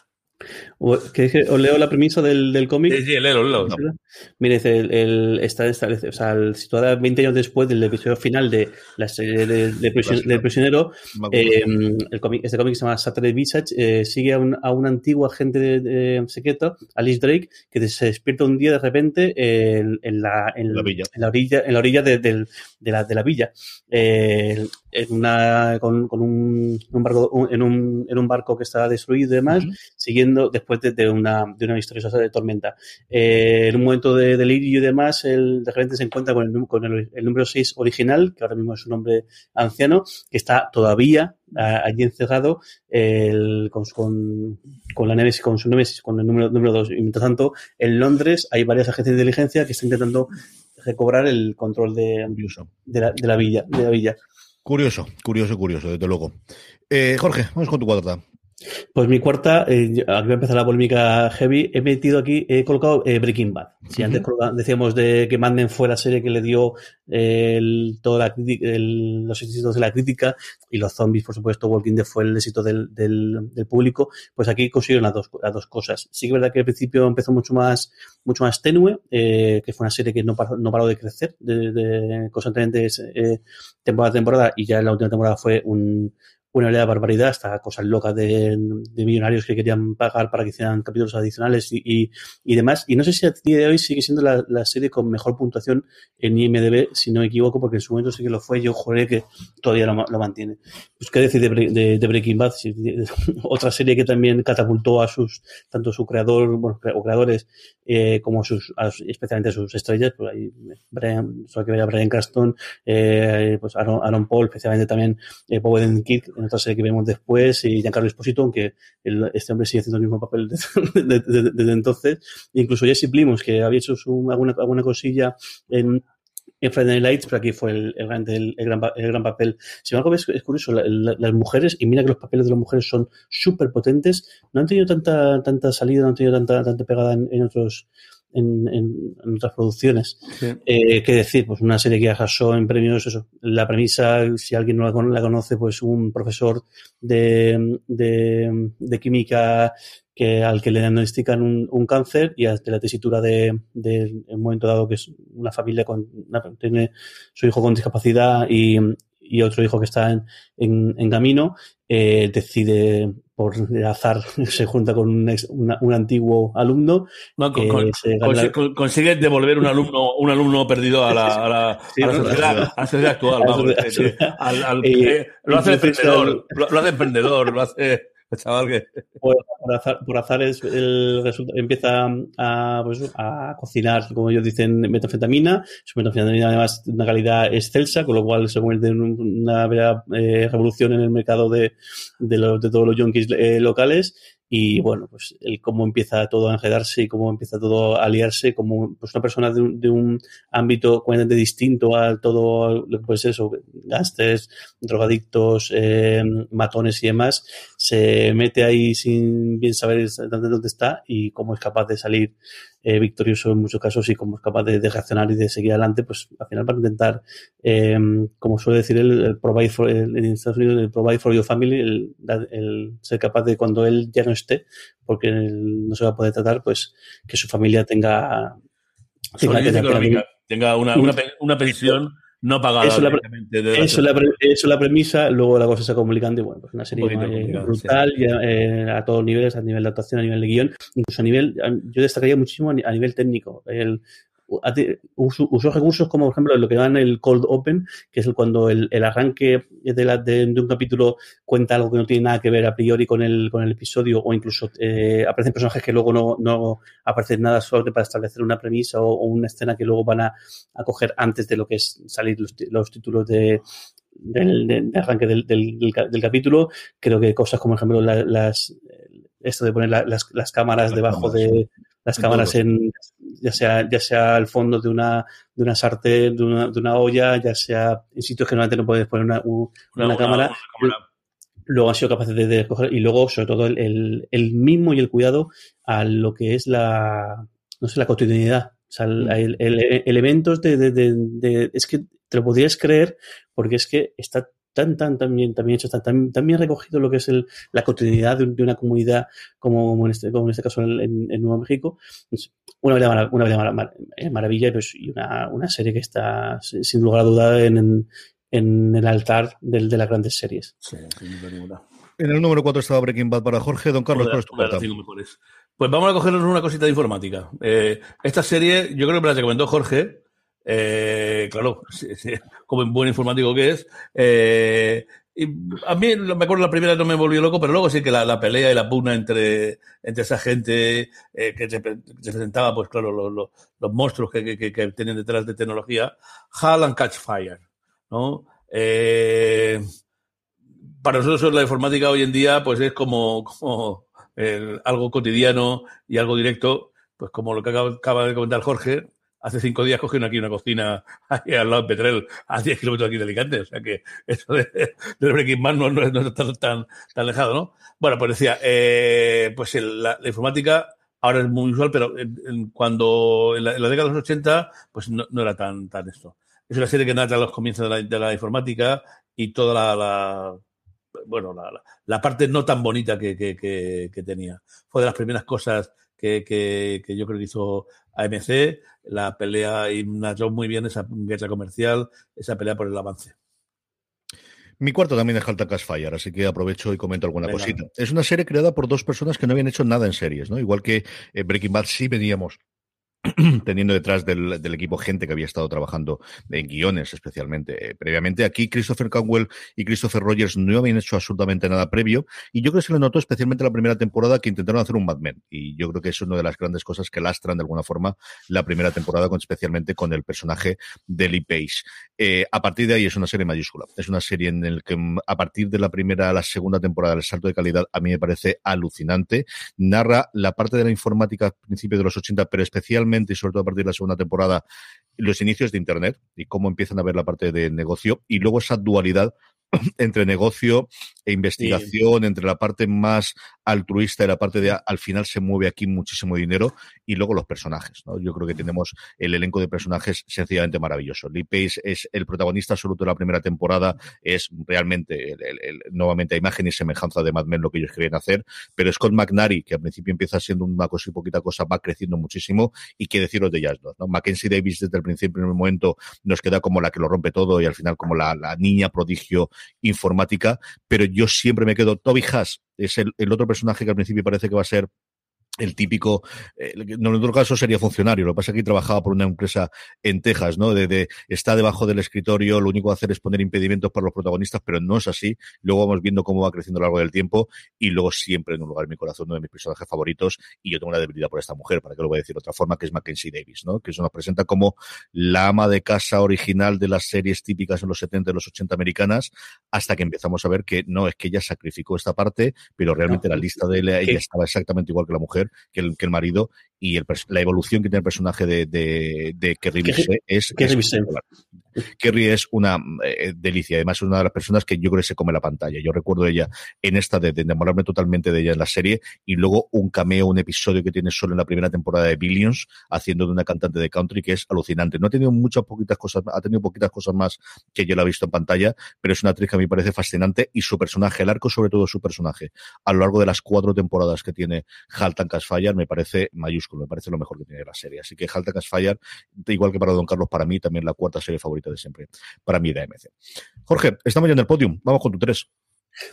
¿Qué, ¿Os leo la premisa del, del cómic? Sí, sí, léelo, léelo. No. Mire, el, el, está establecido, o sea, el, situada 20 años después del episodio final de la serie de, de prision, del prisionero, eh, el cómic, este cómic se llama Saturday Visage, eh, sigue a un, a un, antiguo agente de, de, secreto, Alice Drake, que se despierta un día de repente en, en, la, en, la, villa. en la orilla, en la orilla de la, de la villa. Eh, en una, con, con un, un, barco, en, un, en un barco que está destruido y demás, uh -huh. siguiendo después de, de, una, de una misteriosa de tormenta. Eh, en un momento de delirio y demás, el, de repente se encuentra con el, con el, el número 6 original, que ahora mismo es un hombre anciano, que está todavía a, allí encerrado el, con, con, con, la Nemesis, con su Nemesis, con el número, número 2. Y mientras tanto, en Londres hay varias agencias de inteligencia que están intentando recobrar el control de, de, la, de la villa. De la villa. Curioso, curioso, curioso, desde luego. Eh, Jorge, vamos con tu cuarta. Pues mi cuarta, eh, aquí va a empezar la polémica heavy, he metido aquí, he colocado eh, Breaking Bad. Si uh -huh. antes decíamos de que manden fuera la serie que le dio el, toda la, el, los éxitos de la crítica y los zombies, por supuesto, Walking Dead fue el éxito del, del, del público, pues aquí consiguieron las dos, las dos cosas. Sí que es verdad que al principio empezó mucho más, mucho más tenue, eh, que fue una serie que no paró, no paró de crecer de, de constantemente eh, temporada a temporada y ya en la última temporada fue un, una de barbaridad, hasta cosas locas de, de, millonarios que querían pagar para que hicieran capítulos adicionales y, y, y, demás. Y no sé si a día de hoy sigue siendo la, la, serie con mejor puntuación en IMDB, si no me equivoco, porque en su momento sí que lo fue. Yo juré que todavía lo, lo mantiene. Pues qué decir de, de, de Breaking Bad, [LAUGHS] otra serie que también catapultó a sus, tanto su creador, bueno, o creadores, eh, como sus, a, especialmente a sus estrellas, pues ahí Brian, solo que ver a Brian Cranston, eh, pues Aaron, Aaron, Paul, especialmente también eh, Bob Kirk, otra serie que vemos después, y Giancarlo Esposito, aunque el, este hombre sigue haciendo el mismo papel [LAUGHS] desde, entonces. Incluso Jesse Plimos, que había hecho alguna, alguna cosilla en Friday Night Lights, pero aquí fue el, el, gran, el, gran, el gran papel. Sin embargo, es, es curioso, la, la, las mujeres, y mira que los papeles de las mujeres son súper potentes, no han tenido tanta, tanta salida, no han tenido tanta, tanta pegada en otros, en, en, en, otras producciones. Sí. Eh, ¿Qué decir? Pues una serie que arrasó en premios, eso. La premisa, si alguien no la, la conoce, pues un profesor de, de, de química que al que le diagnostican un, un cáncer y de la tesitura de, de, en un momento dado que es una familia con una, tiene su hijo con discapacidad y, y otro hijo que está en, en, en camino, eh, decide por azar [LAUGHS] se junta con un, ex, una, un antiguo alumno. No, con, con, consigue, consigue, devolver un alumno, un alumno perdido a la, a la, [LAUGHS] sí, a la, sociedad, a la sociedad, actual. Vamos, al, al, eh, lo hace emprendedor, lo, lo hace emprendedor, lo hace [LAUGHS] Por, azar, es el resulta, empieza a, pues, a cocinar, como ellos dicen, metanfetamina. Su metanfetamina además de una calidad excelsa, con lo cual se convierte en una eh, revolución en el mercado de, de, los, de todos los junkies eh, locales y bueno, pues el cómo empieza todo a enredarse y cómo empieza todo a aliarse como pues una persona de un, de un ámbito completamente distinto a todo lo eso, gastes, drogadictos, eh, matones y demás, se mete ahí sin bien saber dónde está y cómo es capaz de salir eh, victorioso en muchos casos y como es capaz de, de, reaccionar y de seguir adelante, pues al final para intentar, eh, como suele decir él, el provide for, el, en Estados Unidos, el provide for your family, el, el, ser capaz de cuando él ya no esté, porque no se va a poder tratar, pues que su familia tenga... Tenga, tenga, tenga una, una, una pensión no pagada. Eso, eso, la, eso la premisa, luego la cosa se complicando y bueno, pues una serie eh, brutal sí. ya, eh, a todos los niveles, a nivel de actuación, a nivel de guion, incluso a nivel, yo destacaría muchísimo a nivel técnico. El, usó recursos como, por ejemplo, lo que llaman el cold open, que es el, cuando el, el arranque de, la, de, de, un capítulo cuenta algo que no tiene nada que ver a priori con el, con el episodio, o incluso eh, aparecen personajes que luego no, no aparecen nada solo para establecer una premisa o, o, una escena que luego van a, a coger antes de lo que es salir los, los títulos de, del, de, de, arranque del, del, del, capítulo. Creo que cosas como, por ejemplo, la, las, esto de poner la, las, las cámaras las debajo cámaras. de las cámaras en ya sea ya sea al fondo de una de una sartén de una, de una olla ya sea en sitios que normalmente no puedes poner una, una, una, una cámara, cámara. luego han sido capaces de, de, coger y luego sobre todo el, el, el, mismo y el cuidado a lo que es la no sé la cotidianidad. O sea, el, el elementos de, de, de, es que te lo podrías creer porque es que está tan, tan, tan bien, tan bien hecho, tan, tan bien recogido lo que es el, la cotidianidad de, de, una comunidad como, como, en este, como en este caso en, en Nuevo México. Es una verdadera, una verdadera eh, maravilla pues, y una, una serie que está, sin lugar a duda, en, en, en el altar de, de, las grandes series. Sí, sin duda ninguna. En el número 4 estaba Breaking Bad para Jorge. Don Carlos, ¿cuál es tu? Pues vamos a cogernos una cosita de informática. Eh, esta serie, yo creo que me la recomendó Jorge, eh, claro, como en buen informático que es. Eh, y a mí, me acuerdo, la primera no me volvió loco, pero luego sí que la, la pelea y la pugna entre, entre esa gente eh, que se, se, presentaba, pues claro, los, monstruos que, que, que, tienen detrás de tecnología, Hall and Catch Fire, ¿no? Eh, para nosotros la informática hoy en día, pues es como, como algo cotidiano y algo directo, pues como lo que acaba de comentar Jorge, hace cinco días cogieron aquí una cocina [LAUGHS] al lado de Petrel, a 10 kilómetros aquí de Alicante. O sea que [LAUGHS] eso de, Breaking Bad no, no, no, está tan, tan, alejado, ¿no? Bueno, pues decía, eh, pues la, informática ahora es muy usual, pero en, cuando en la, década de los 80, pues no, era tan, tan esto. Es una serie que narra los comienzos de la, informática y toda la, la bueno, la, la, parte no tan bonita que, que, tenía. Fue de las primeras cosas que, que, que yo creo que hizo AMC, la pelea y narró muy bien esa guerra comercial, esa pelea por el avance. Mi cuarto también es Halta Fire, así que aprovecho y comento alguna Venga. cosita. Es una serie creada por dos personas que no habían hecho nada en series, ¿no? Igual que eh, Breaking Bad sí veníamos [CLEARS THROAT] teniendo detrás del, equipo gente que había estado trabajando en guiones especialmente eh, previamente. Aquí Christopher Conwell y Christopher Rogers no habían hecho absolutamente nada previo y yo creo que se le notó especialmente la primera temporada que intentaron hacer un Mad Men y yo creo que es una de las grandes cosas que lastran de alguna forma la primera temporada, con, especialmente con el personaje de Lee Pace. Eh, a partir de ahí es una serie mayúscula. Es una serie en la que mm, a partir de la primera a la segunda temporada el salto de calidad a mí me parece alucinante. Narra la parte de la informática a principios de los 80, pero especialmente y sobre todo a partir de la segunda temporada los inicios de Internet y cómo empiezan a ver la parte de negocio y luego esa dualidad [CLEARS THROAT] entre negocio e investigación, entre la parte más altruista y la parte de al final se mueve aquí muchísimo dinero y luego los personajes. ¿no? Yo creo que tenemos el elenco de personajes sencillamente maravilloso. Lee Pace es el protagonista absoluto de la primera temporada, es realmente el, nuevamente a imagen y semejanza de Mad Men lo que ellos querían hacer, pero Scott McNary, que al principio empieza siendo una cosa y poquita cosa, va creciendo muchísimo y qué deciros de ellas dos. ¿no? Mackenzie Davis desde el principio, en el momento, nos queda como la que lo rompe todo y al final como la, la niña prodigio informática, pero yo siempre me quedo, Toby Haas es el, el otro personaje que al principio parece que va a ser el típico, eh, en otro caso sería funcionario, lo que pasa es que aquí trabajaba por una empresa en Texas, ¿no? De, está debajo del escritorio, lo único que hacer es poner impedimentos para los protagonistas, pero no es así. Luego vamos viendo cómo va creciendo a lo largo del tiempo y luego siempre en un lugar en mi corazón uno de mis personajes favoritos y yo tengo una debilidad por esta mujer, para que lo voy a decir de otra forma, que es Mackenzie Davis, ¿no? Que se nos presenta como la ama de casa original de las series típicas en los 70 y los 80 americanas, hasta que empezamos a ver que no, es que ella sacrificó esta parte, pero realmente la lista de ella, ella estaba exactamente igual que la mujer que el, que el marido y el, la evolución que tiene el personaje de, de, de Kerry es, Kerry es una eh, delicia. Además, es una de las personas que yo creo que se come la pantalla. Yo recuerdo de ella en esta de, de, enamorarme totalmente de ella en la serie y luego un cameo, un episodio que tiene solo en la primera temporada de Billions, haciendo de una cantante de country que es alucinante. No ha tenido muchas poquitas cosas, ha tenido poquitas cosas más que yo la he visto en pantalla, pero es una actriz que a mí me parece fascinante y su personaje, el arco sobre todo su personaje, a lo largo de las cuatro temporadas que tiene Haltan Casfire, me parece mayúsculo, me parece lo mejor que tiene la serie. Así que Haltan Casfire, igual que para Don Carlos, para mí también la cuarta serie favorita de siempre para mí de AMC. Jorge, estamos ya en el podium. Vamos con tu 3.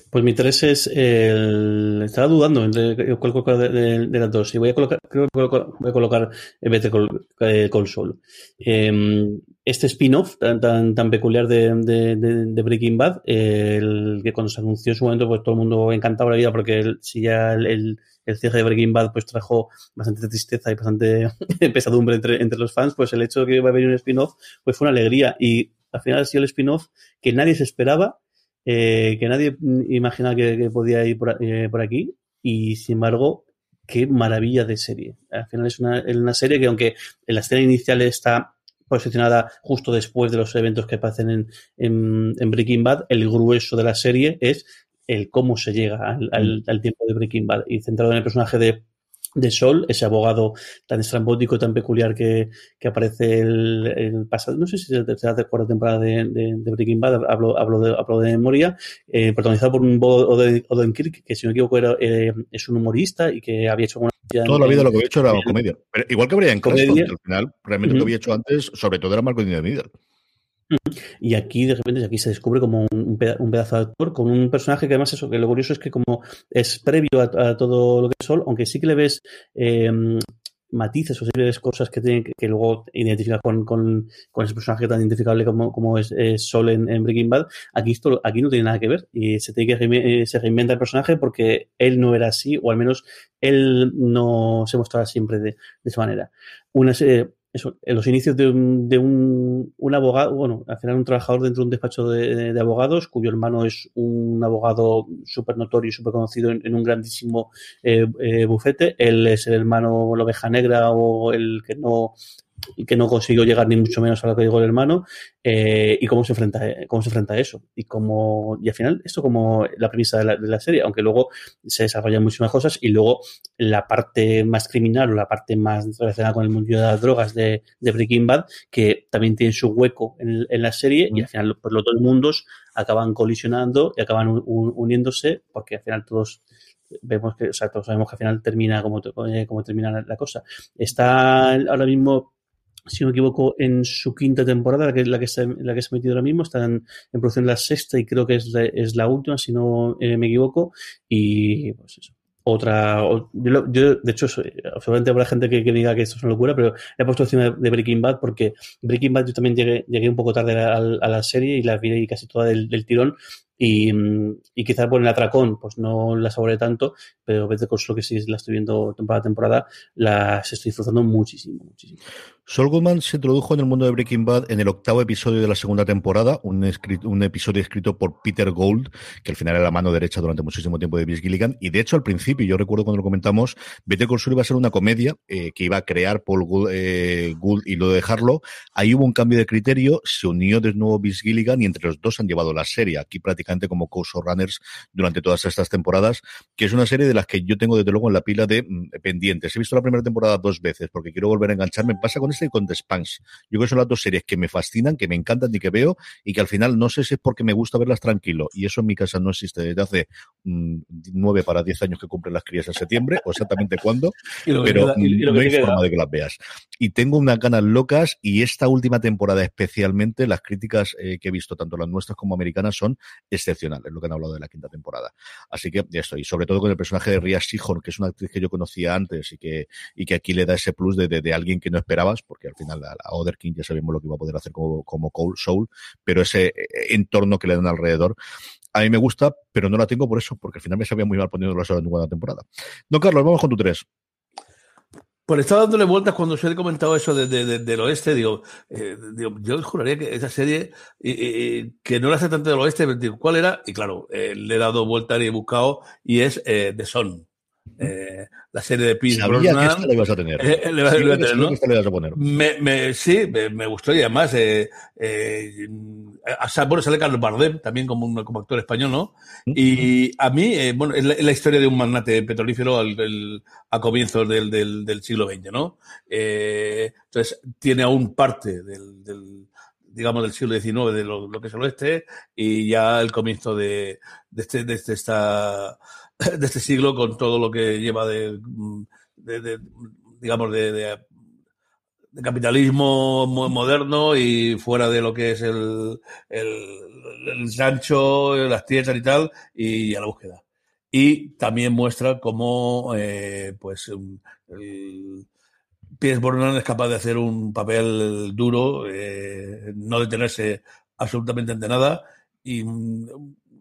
Pues mi 3 es el. Estaba dudando entre cuál de, las dos. Y voy a colocar, creo que voy a colocar de Col, eh, Sol. Eh, este spin-off tan, tan, peculiar de, Breaking Bad, el que cuando se anunció en su momento, pues todo el mundo encantaba la vida porque el, si ya el, el, el, cierre de Breaking Bad pues trajo bastante tristeza y bastante [LAUGHS] pesadumbre entre, entre los fans, pues el hecho de que iba a venir un spin-off pues fue una alegría y al final ha sido el spin-off que nadie se esperaba, eh, que nadie imaginaba que, podía ir por, eh, por, aquí y sin embargo qué maravilla de serie. Al final es una, una serie que aunque en la escena inicial está posicionada justo después de los eventos que pasan en, en, en, Breaking Bad, el grueso de la serie es el cómo se llega al, al, al, tiempo de Breaking Bad y centrado en el personaje de, de Sol, ese abogado tan estrambótico, tan peculiar que, que aparece el, el, pasado, no sé si es la tercera cuarta temporada de, de, de, Breaking Bad, hablo, hablo, de, hablo de memoria, eh, protagonizado por un Bob Odenkirk, que si no me equivoco era, eh, es un humorista y que había hecho una Toda la vida lo que había hecho era comedia. Pero igual que Brian Cranston, al final, realmente uh -huh. lo que había hecho antes, sobre todo era Marco de Middle. Y aquí, de repente, aquí se descubre como un, pedazo de actor con un personaje que además eso, que lo curioso es que como es previo a, todo lo que es Sol, aunque sí que le ves eh, matices o series cosas que tienen que, luego identificar con, con, con, ese personaje tan identificable como, como es, Sol en, Breaking Bad, aquí esto aquí no tiene nada que ver y se tiene que eh, se reinventa el personaje porque él no era así o al menos él no se mostraba siempre de, esa manera. Eso, en los inicios de un, de un, abogado, bueno, al final un trabajador dentro de un despacho de, abogados, cuyo hermano es un abogado súper notorio y súper conocido en, en, un grandísimo eh, eh, bufete. Él es el hermano la oveja negra o el que no y que no consiguió llegar ni mucho menos a lo que dijo el hermano eh, y cómo se enfrenta cómo se enfrenta a eso y como y al final esto como la premisa de la, de la, serie aunque luego se desarrollan muchísimas cosas y luego la parte más criminal o la parte más relacionada con el mundo de las drogas de, de Breaking Bad que también tiene su hueco en, en la serie mm. y al final pues los dos mundos acaban colisionando y acaban un, un, uniéndose porque al final todos vemos que, o sea, todos sabemos que al final termina como, eh, como termina la, la cosa. Está ahora mismo si no me equivoco, en su quinta temporada, la que, la que, se, la que se ha metido ahora mismo, está en, en, producción la sexta y creo que es la, es la última, si no eh, me equivoco. Y pues eso. Otra, yo, yo de hecho, obviamente habrá gente que, que, diga que esto es una locura, pero he puesto encima de Breaking Bad porque Breaking Bad yo también llegué, llegué un poco tarde a, a, la serie y la vi casi toda del, del tirón Y, y quizás por el atracón, pues no la saboré tanto, pero Better Call Saul, que sí la estoy viendo temporada a temporada, las estoy disfrutando muchísimo, muchísimo. Saul Goodman se introdujo en el mundo de Breaking Bad en el octavo episodio de la segunda temporada, un, episodio escrito por Peter Gold, que al final era la mano derecha durante muchísimo tiempo de Vince Gilligan, y de hecho al principio, yo recuerdo cuando lo comentamos, Better Call Saul iba a ser una comedia eh, que iba a crear Paul Gould, eh, Gould y lo dejarlo, ahí hubo un cambio de criterio, se unió de nuevo Vince Gilligan y entre los dos han llevado la serie, aquí prácticamente como co-runners durante todas estas temporadas, que es una serie de las que yo tengo desde luego en la pila de mm, pendientes. He visto la primera temporada dos veces porque quiero volver a engancharme. Pasa con este y con The Spans. Yo creo que son las dos series que me fascinan, que me encantan y que veo y que al final no sé si es porque me gusta verlas tranquilo y eso en mi casa no existe desde hace mm, nueve para diez años que cumplen las crías en septiembre o exactamente cuándo, [LAUGHS] pero queda, no hay forma de que las veas. Y tengo unas ganas locas y esta última temporada especialmente las críticas eh, que he visto tanto las nuestras como americanas son excepcionales, lo que han hablado de la quinta temporada. Así que ya estoy, sobre todo con el personaje de Ria Sihon, que es una actriz que yo conocía antes y que, y que aquí le da ese plus de, de, de alguien que no esperabas, porque al final la Other King ya sabemos lo que iba a poder hacer como, como Cole Soul, pero ese eh, entorno que le dan alrededor a mí me gusta, pero no la tengo por eso, porque al final me sabía muy mal poniendo la segunda temporada. Don Carlos, vamos con tu tres. Pues estaba dándole vueltas cuando se he comentado eso de, de, de, del oeste. Digo, eh, digo, yo juraría que esa serie, eh, que no hace tanto del oeste, digo, ¿cuál era? Y claro, eh, le he dado vueltas y he buscado, y es eh, The Son. Eh, la serie de Pierce Sabía Brosnan. que esta la ibas a tener. Eh, le, Sí, le, le, que ¿no? la ibas a poner. Me, me, sí, me, me, gustó y además, eh, eh, a, bueno, sale Carlos Bardem también como, un, como actor español, ¿no? Y a mí, eh, bueno, es la, es la, historia de un magnate petrolífero al, al, a comienzos del, del, del, siglo XX, ¿no? Eh, entonces, tiene aún parte del, del digamos, del siglo XIX, de lo, lo, que es el oeste, y ya el comienzo de, de, este, de, este, esta, [LAUGHS] de este siglo con todo lo que lleva de, de digamos, de, capitalismo moderno y fuera de lo que es el, el, rancho, las tierras y tal, y a la búsqueda. Y también muestra cómo, eh, pues, el, Pierce Brosnan es capaz de hacer un papel duro, eh, no detenerse absolutamente ante nada y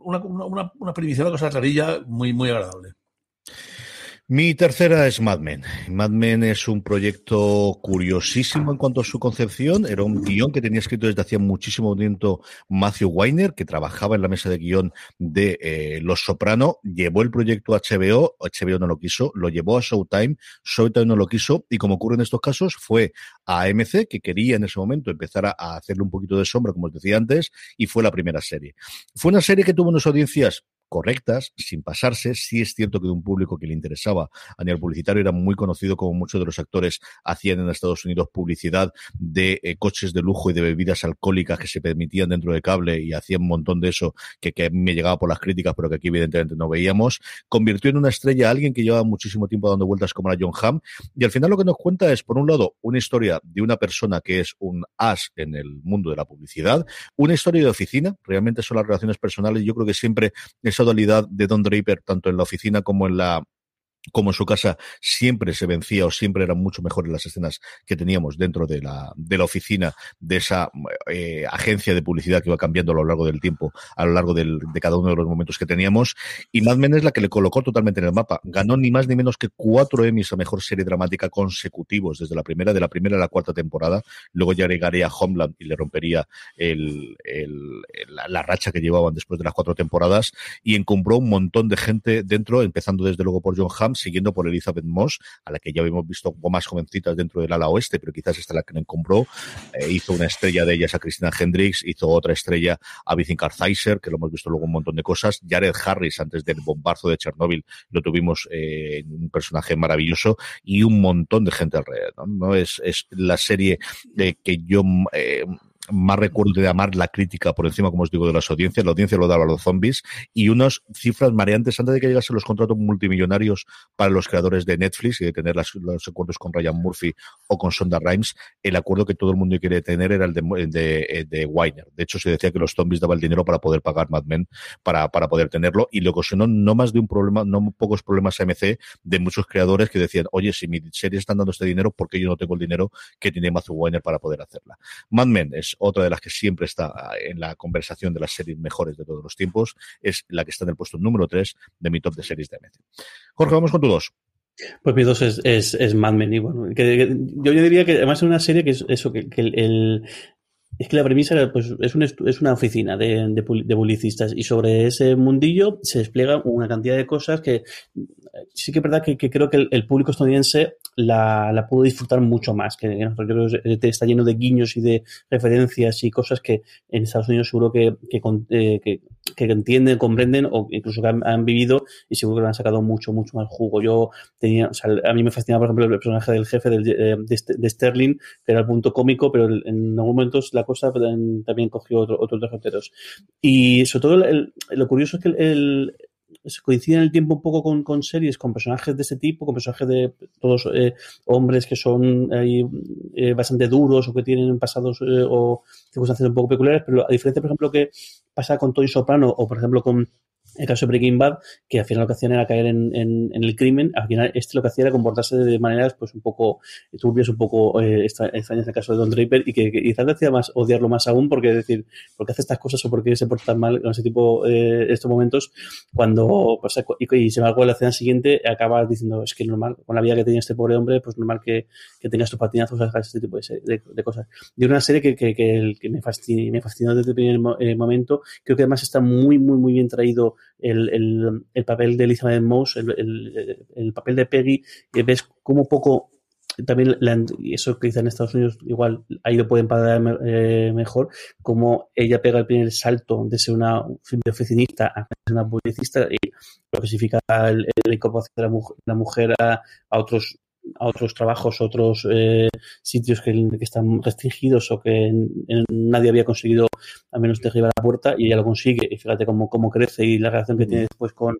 una, una, una primicia, una cosa rarilla muy, muy agradable. Mi tercera es Mad Men. Mad Men es un proyecto curiosísimo en cuanto a su concepción. Era un guion que tenía escrito desde hacía muchísimo tiempo Matthew Weiner, que trabajaba en la mesa de guion de eh, Los Soprano. Llevó el proyecto a HBO, HBO no lo quiso, lo llevó a Showtime, Showtime no lo quiso, y como ocurre en estos casos, fue a AMC, que quería en ese momento empezar a, a hacerle un poquito de sombra, como os decía antes, y fue la primera serie. Fue una serie que tuvo unas audiencias correctas, sin pasarse. Sí es cierto que de un público que le interesaba a nivel publicitario era muy conocido como muchos de los actores hacían en Estados Unidos publicidad de eh, coches de lujo y de bebidas alcohólicas que se permitían dentro de cable y hacían un montón de eso que, que me llegaba por las críticas, pero que aquí evidentemente no veíamos. Convirtió en una estrella a alguien que llevaba muchísimo tiempo dando vueltas como era John Hamm y al final lo que nos cuenta es, por un lado, una historia de una persona que es un as en el mundo de la publicidad, una historia de oficina, realmente son las relaciones personales, yo creo que siempre dualidad de Don Draper, tanto en la oficina como en la como en su casa siempre se vencía o siempre eran mucho mejores las escenas que teníamos dentro de la, de la oficina de esa eh, agencia de publicidad que iba cambiando a lo largo del tiempo, a lo largo del, de cada uno de los momentos que teníamos. Y Mad Men es la que le colocó totalmente en el mapa. Ganó ni más ni menos que cuatro Emmys a mejor serie dramática consecutivos desde la primera, de la primera a la cuarta temporada. Luego ya llegaría a Homeland y le rompería el, el, la, la, racha que llevaban después de las cuatro temporadas y encumbró un montón de gente dentro, empezando desde luego por John Hamm siguiendo por Elizabeth Moss, a la que ya habíamos visto como más jovencitas dentro del ala oeste, pero quizás esta la que le compró. Eh, hizo una estrella de ellas a Christina Hendricks, hizo otra estrella a Vicin Karzaiser, que lo hemos visto luego un montón de cosas. Jared Harris, antes del bombarzo de Chernóbil, lo tuvimos eh, un personaje maravilloso y un montón de gente alrededor. ¿no? es, es la serie eh, que yo eh, más recuerdo de amar la crítica por encima, como os digo, de las audiencias. La audiencia lo daba a los zombies y unas cifras mareantes antes de que llegasen los contratos multimillonarios para los creadores de Netflix y de tener los acuerdos con Ryan Murphy o con Sonda Rhimes. El acuerdo que todo el mundo quiere tener era el de, de, de Weiner. De hecho, se decía que los zombies daban el dinero para poder pagar Mad Men, para, para poder tenerlo y lo ocasionó no más de un problema, no pocos problemas AMC de muchos creadores que decían, oye, si mi serie están dando este dinero, ¿por qué yo no tengo el dinero que tiene Matthew Weiner para poder hacerla? Mad Men es otra de las que siempre está en la conversación de las series mejores de todos los tiempos. Es la que está en el puesto número 3 de mi top de series de AMC. Jorge, vamos con tu dos. Pues mi dos es, es, Mad Men. Y bueno, que, yo, diría que además es una serie que es eso, que, que el, es que la premisa pues, es, un es una oficina de, de, publicistas y sobre ese mundillo se despliega una cantidad de cosas que sí que es verdad que, creo que el, público estadounidense la, pudo disfrutar mucho más. Que, yo creo que está lleno de guiños y de referencias y cosas que en Estados Unidos seguro que, que, eh, que entienden, comprenden o incluso que han, vivido y seguro que han sacado mucho, mucho más jugo. Yo tenía, o sea, a mí me fascinaba, por ejemplo, el personaje del jefe eh, de, de, Sterling, que era el punto cómico, pero en algún momento la cosa también cogió otro, otros derroteros. Y sobre todo lo curioso es que el, coincide en el tiempo un poco con, series, con personajes de ese tipo, con personajes de todos eh, hombres que son eh, bastante duros o que tienen pasados eh, o circunstancias un poco peculiares, pero a diferencia, por ejemplo, que pasa con Tony Soprano o, por ejemplo, con el caso de Breaking Bad, que al final lo que hacían era caer en, en, en, el crimen, al final este lo que hacía era comportarse de maneras pues un poco turbias, un poco eh, extrañas en el caso de Don Draper y que, quizás te hacía más odiarlo más aún porque decir, ¿por qué hace estas cosas o por qué se porta tan mal en ese tipo eh, estos momentos cuando pues, y, y se va a la escena siguiente acaba diciendo, es que normal, con la vida que tenía este pobre hombre, pues normal que, que tenga estos patinazos, hagas este tipo de, de, de, cosas. Y una serie que, que, que, me, fascinó, me fascinó desde el primer eh, momento, creo que además está muy, muy, muy bien traído el, el, el papel de Elizabeth Moss, el, el, papel de Peggy, que ves como poco también y eso que dicen en Estados Unidos igual ahí lo pueden pagar eh, mejor como ella pega el primer salto de ser una de oficinista a ser una publicista y lo que significa el, el incorporación de la, mujer, la mujer a, otros a otros trabajos, otros eh, sitios que, que, están restringidos o que nadie había conseguido al menos derribar la puerta y ella lo consigue. Y fíjate cómo, cómo crece y la relación que tiene después con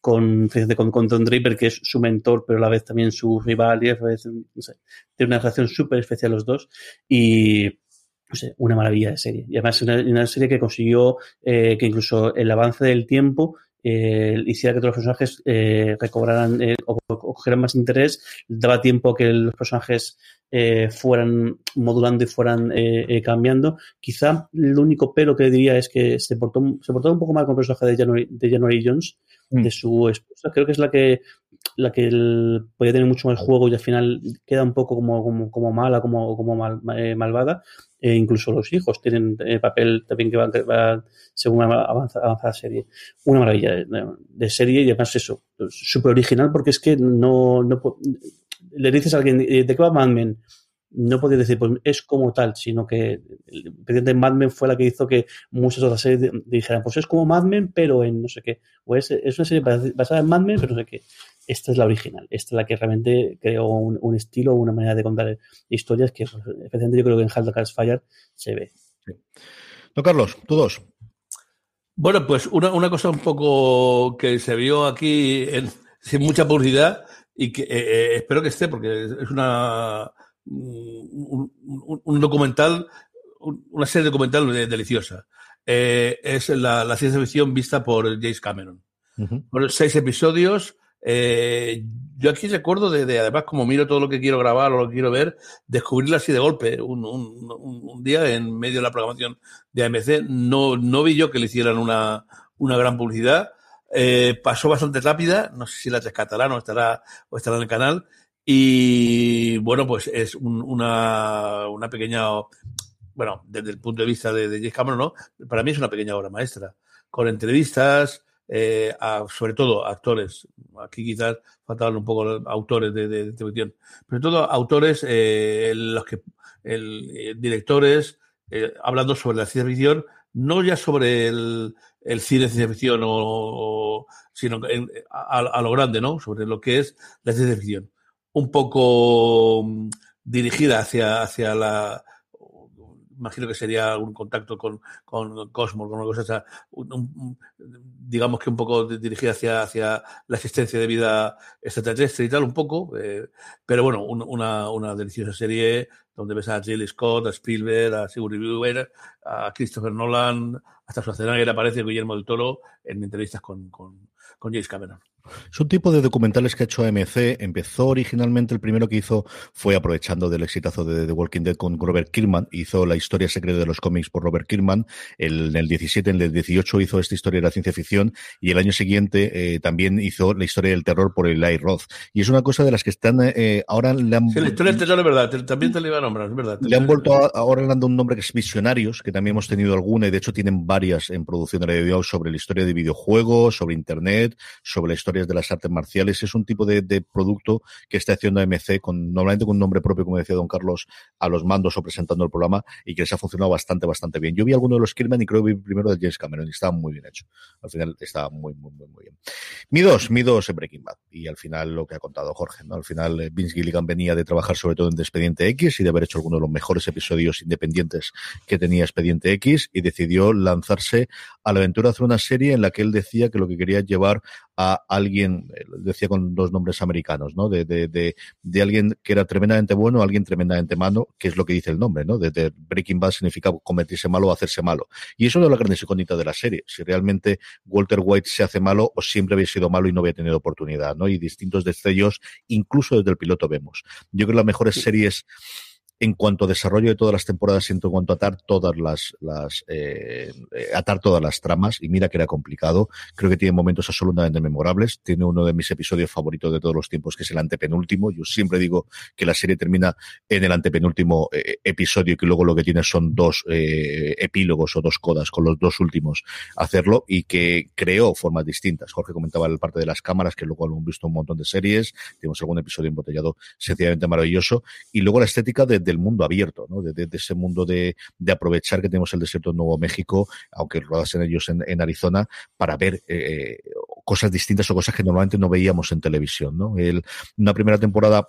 con, fíjate, con, con Don Draper, que es su mentor, pero a la vez también su rival, y a veces, no sé, tiene una relación súper especial los dos. Y no sé, una maravilla de serie. Y además una, una serie que consiguió eh, que incluso el avance del tiempo eh, hiciera que todos los personajes eh, recobraran eh, o, o, cogieran más interés, daba tiempo a que los personajes eh, fueran modulando y fueran eh, cambiando. Quizá el único pero que diría es que se portó, se portó un poco mal con el personaje de January, de January Jones, mm. de su esposa. Creo que es la que la que el, podía tener mucho más juego y al final queda un poco como, como, como mala, como, como eh, malvada. E incluso los hijos tienen eh, papel también que va, va según avanza, avanza, la serie. Una maravilla de, serie y además eso, súper original porque es que no, no le dices a alguien, ¿de qué va Mad Men? no podía decir, pues es como tal, sino que el presidente de Mad Men fue la que hizo que muchas otras series dijeran, pues es como Mad Men, pero en no sé qué. O es una serie basada en Mad Men, pero no sé qué. Esta es la original. Esta es la que realmente creó un, un estilo, una manera de contar historias que, pues, especialmente yo creo que en Hard Cars Fire se ve. Sí. No, Carlos, tú dos. Bueno, pues una, una, cosa un poco que se vio aquí en, sin mucha publicidad y que eh, eh, espero que esté porque es una un, un, un documental, una serie documental deliciosa. Eh, es la, la, ciencia ficción vista por James Cameron. Uh -huh. seis episodios. Eh, yo aquí recuerdo de, de, además, como miro todo lo que quiero grabar o lo que quiero ver, descubrirla así de golpe. Un, un, un, día en medio de la programación de AMC, no, no vi yo que le hicieran una, una gran publicidad. Eh, pasó bastante rápida, no sé si la rescatarán o estará, o estará en el canal. Y bueno, pues es un, una, una pequeña, bueno, desde el punto de vista de, de James Cameron, ¿no? Para mí es una pequeña obra maestra, con entrevistas, eh, sobre todo actores, aquí quizás faltaban un poco autores de, de, televisión, pero todo autores, eh, los que, el, eh, directores, hablando sobre la ciencia ficción, no ya sobre el, el cine de ciencia ficción, o, sino a, a, lo grande, ¿no? Sobre lo que es la ciencia ficción. Un poco mm, dirigida hacia, hacia la, imagino que sería algún contacto con, con Cosmos, con una cosa, un, digamos que un poco dirigida hacia, hacia la existencia de vida extraterrestre y tal, un poco, eh, pero bueno, un, una, una deliciosa serie donde ves a Ridley Scott, a Spielberg, a Sigourney Weaver, a Christopher Nolan, hasta Schwarzenegger aparece Guillermo del Toro en entrevistas con, con, con James Cameron. Es un tipo de documentales que ha hecho AMC. Empezó originalmente, el primero que hizo fue aprovechando del exitazo de The Walking Dead con Robert Kirkman. Hizo la historia secreta de los cómics por Robert Kirkman. El, en el 17, en el 18 hizo esta historia de la ciencia ficción. Y el año siguiente eh, también hizo la historia del terror por Eli Roth. Y es una cosa de las que están eh, ahora le han. Sí, la historia del terror es verdad. También te le iba a nombrar, es verdad. Le han vuelto a, ahora le han dado un nombre que es Visionarios, que también hemos tenido alguna y de hecho tienen varias en producción de radio sobre la historia de videojuegos, sobre Internet, sobre la historia de las artes marciales. Es un tipo de, de producto que está haciendo AMC con, normalmente con un nombre propio, como decía don Carlos, a los mandos o presentando el programa y que les ha funcionado bastante, bastante bien. Yo vi alguno de los Kirman y creo que vi primero de James Cameron y estaba muy bien hecho. Al final estaba muy, muy, muy, muy bien. Mi dos, mi dos en Breaking Bad. Y al final lo que ha contado Jorge, ¿no? Al final eh, Vince Gilligan venía de trabajar sobre todo en Expediente X y de haber hecho alguno de los mejores episodios independientes que tenía Expediente X y decidió lanzarse a la aventura de hacer una serie en la que él decía que lo que quería llevar a alguien, decía con dos nombres americanos, ¿no? De, de, de, de, alguien que era tremendamente bueno a alguien tremendamente malo, que es lo que dice el nombre, ¿no? De, de Breaking Bad significa convertirse malo o hacerse malo. Y eso es la gran incógnita de la serie. Si realmente Walter White se hace malo o siempre había sido malo y no había tenido oportunidad, ¿no? Y distintos destellos, incluso desde el piloto vemos. Yo creo que las mejores series en cuanto a desarrollo de todas las temporadas, en cuanto a atar todas las, las eh, atar todas las tramas, y mira que era complicado, creo que tiene momentos absolutamente memorables, tiene uno de mis episodios favoritos de todos los tiempos, que es el antepenúltimo, yo siempre digo que la serie termina en el antepenúltimo eh, episodio, que luego lo que tiene son dos eh, epílogos o dos codas con los dos últimos hacerlo, y que creó formas distintas. Jorge comentaba el parte de las cámaras, que luego hemos visto un montón de series, tenemos algún episodio embotellado sencillamente maravilloso, y luego la estética de del mundo abierto, ¿no? De, ese mundo de, aprovechar que tenemos el desierto de Nuevo México, aunque rodas en ellos en, en Arizona, para ver eh, cosas distintas o cosas que normalmente no veíamos en televisión, ¿no? El, una primera temporada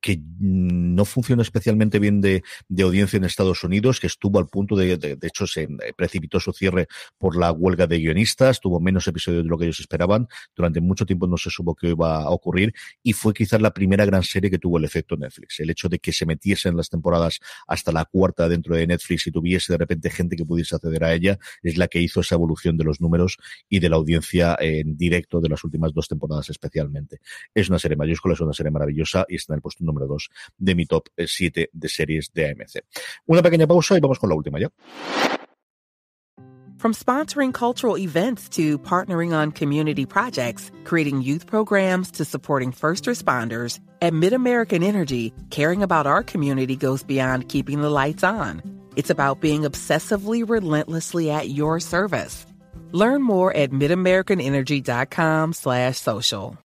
que no funciona especialmente bien de, de, audiencia en Estados Unidos, que estuvo al punto de, de, hecho, se precipitó su cierre por la huelga de guionistas, tuvo menos episodios de lo que ellos esperaban, durante mucho tiempo no se supo qué iba a ocurrir, y fue quizás la primera gran serie que tuvo el efecto Netflix. El hecho de que se metiesen las temporadas hasta la cuarta dentro de Netflix y tuviese de repente gente que pudiese acceder a ella, es la que hizo esa evolución de los números y de la audiencia en directo de las últimas dos temporadas especialmente. Es una serie mayúscula, es una serie maravillosa y está en el puesto número 2 de mi top eh, 7 de series de AMC. Una pequeña pausa y vamos con la última ya. From sponsoring cultural events to partnering on community projects, creating youth programs to supporting first responders, at MidAmerican Energy, caring about our community goes beyond keeping the lights on. It's about being obsessively relentlessly at your service. Learn more at midamericanenergy.com slash social.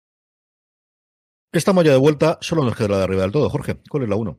Estamos ya de vuelta, solo nos queda la de arriba del todo. Jorge, ¿cuál es la 1?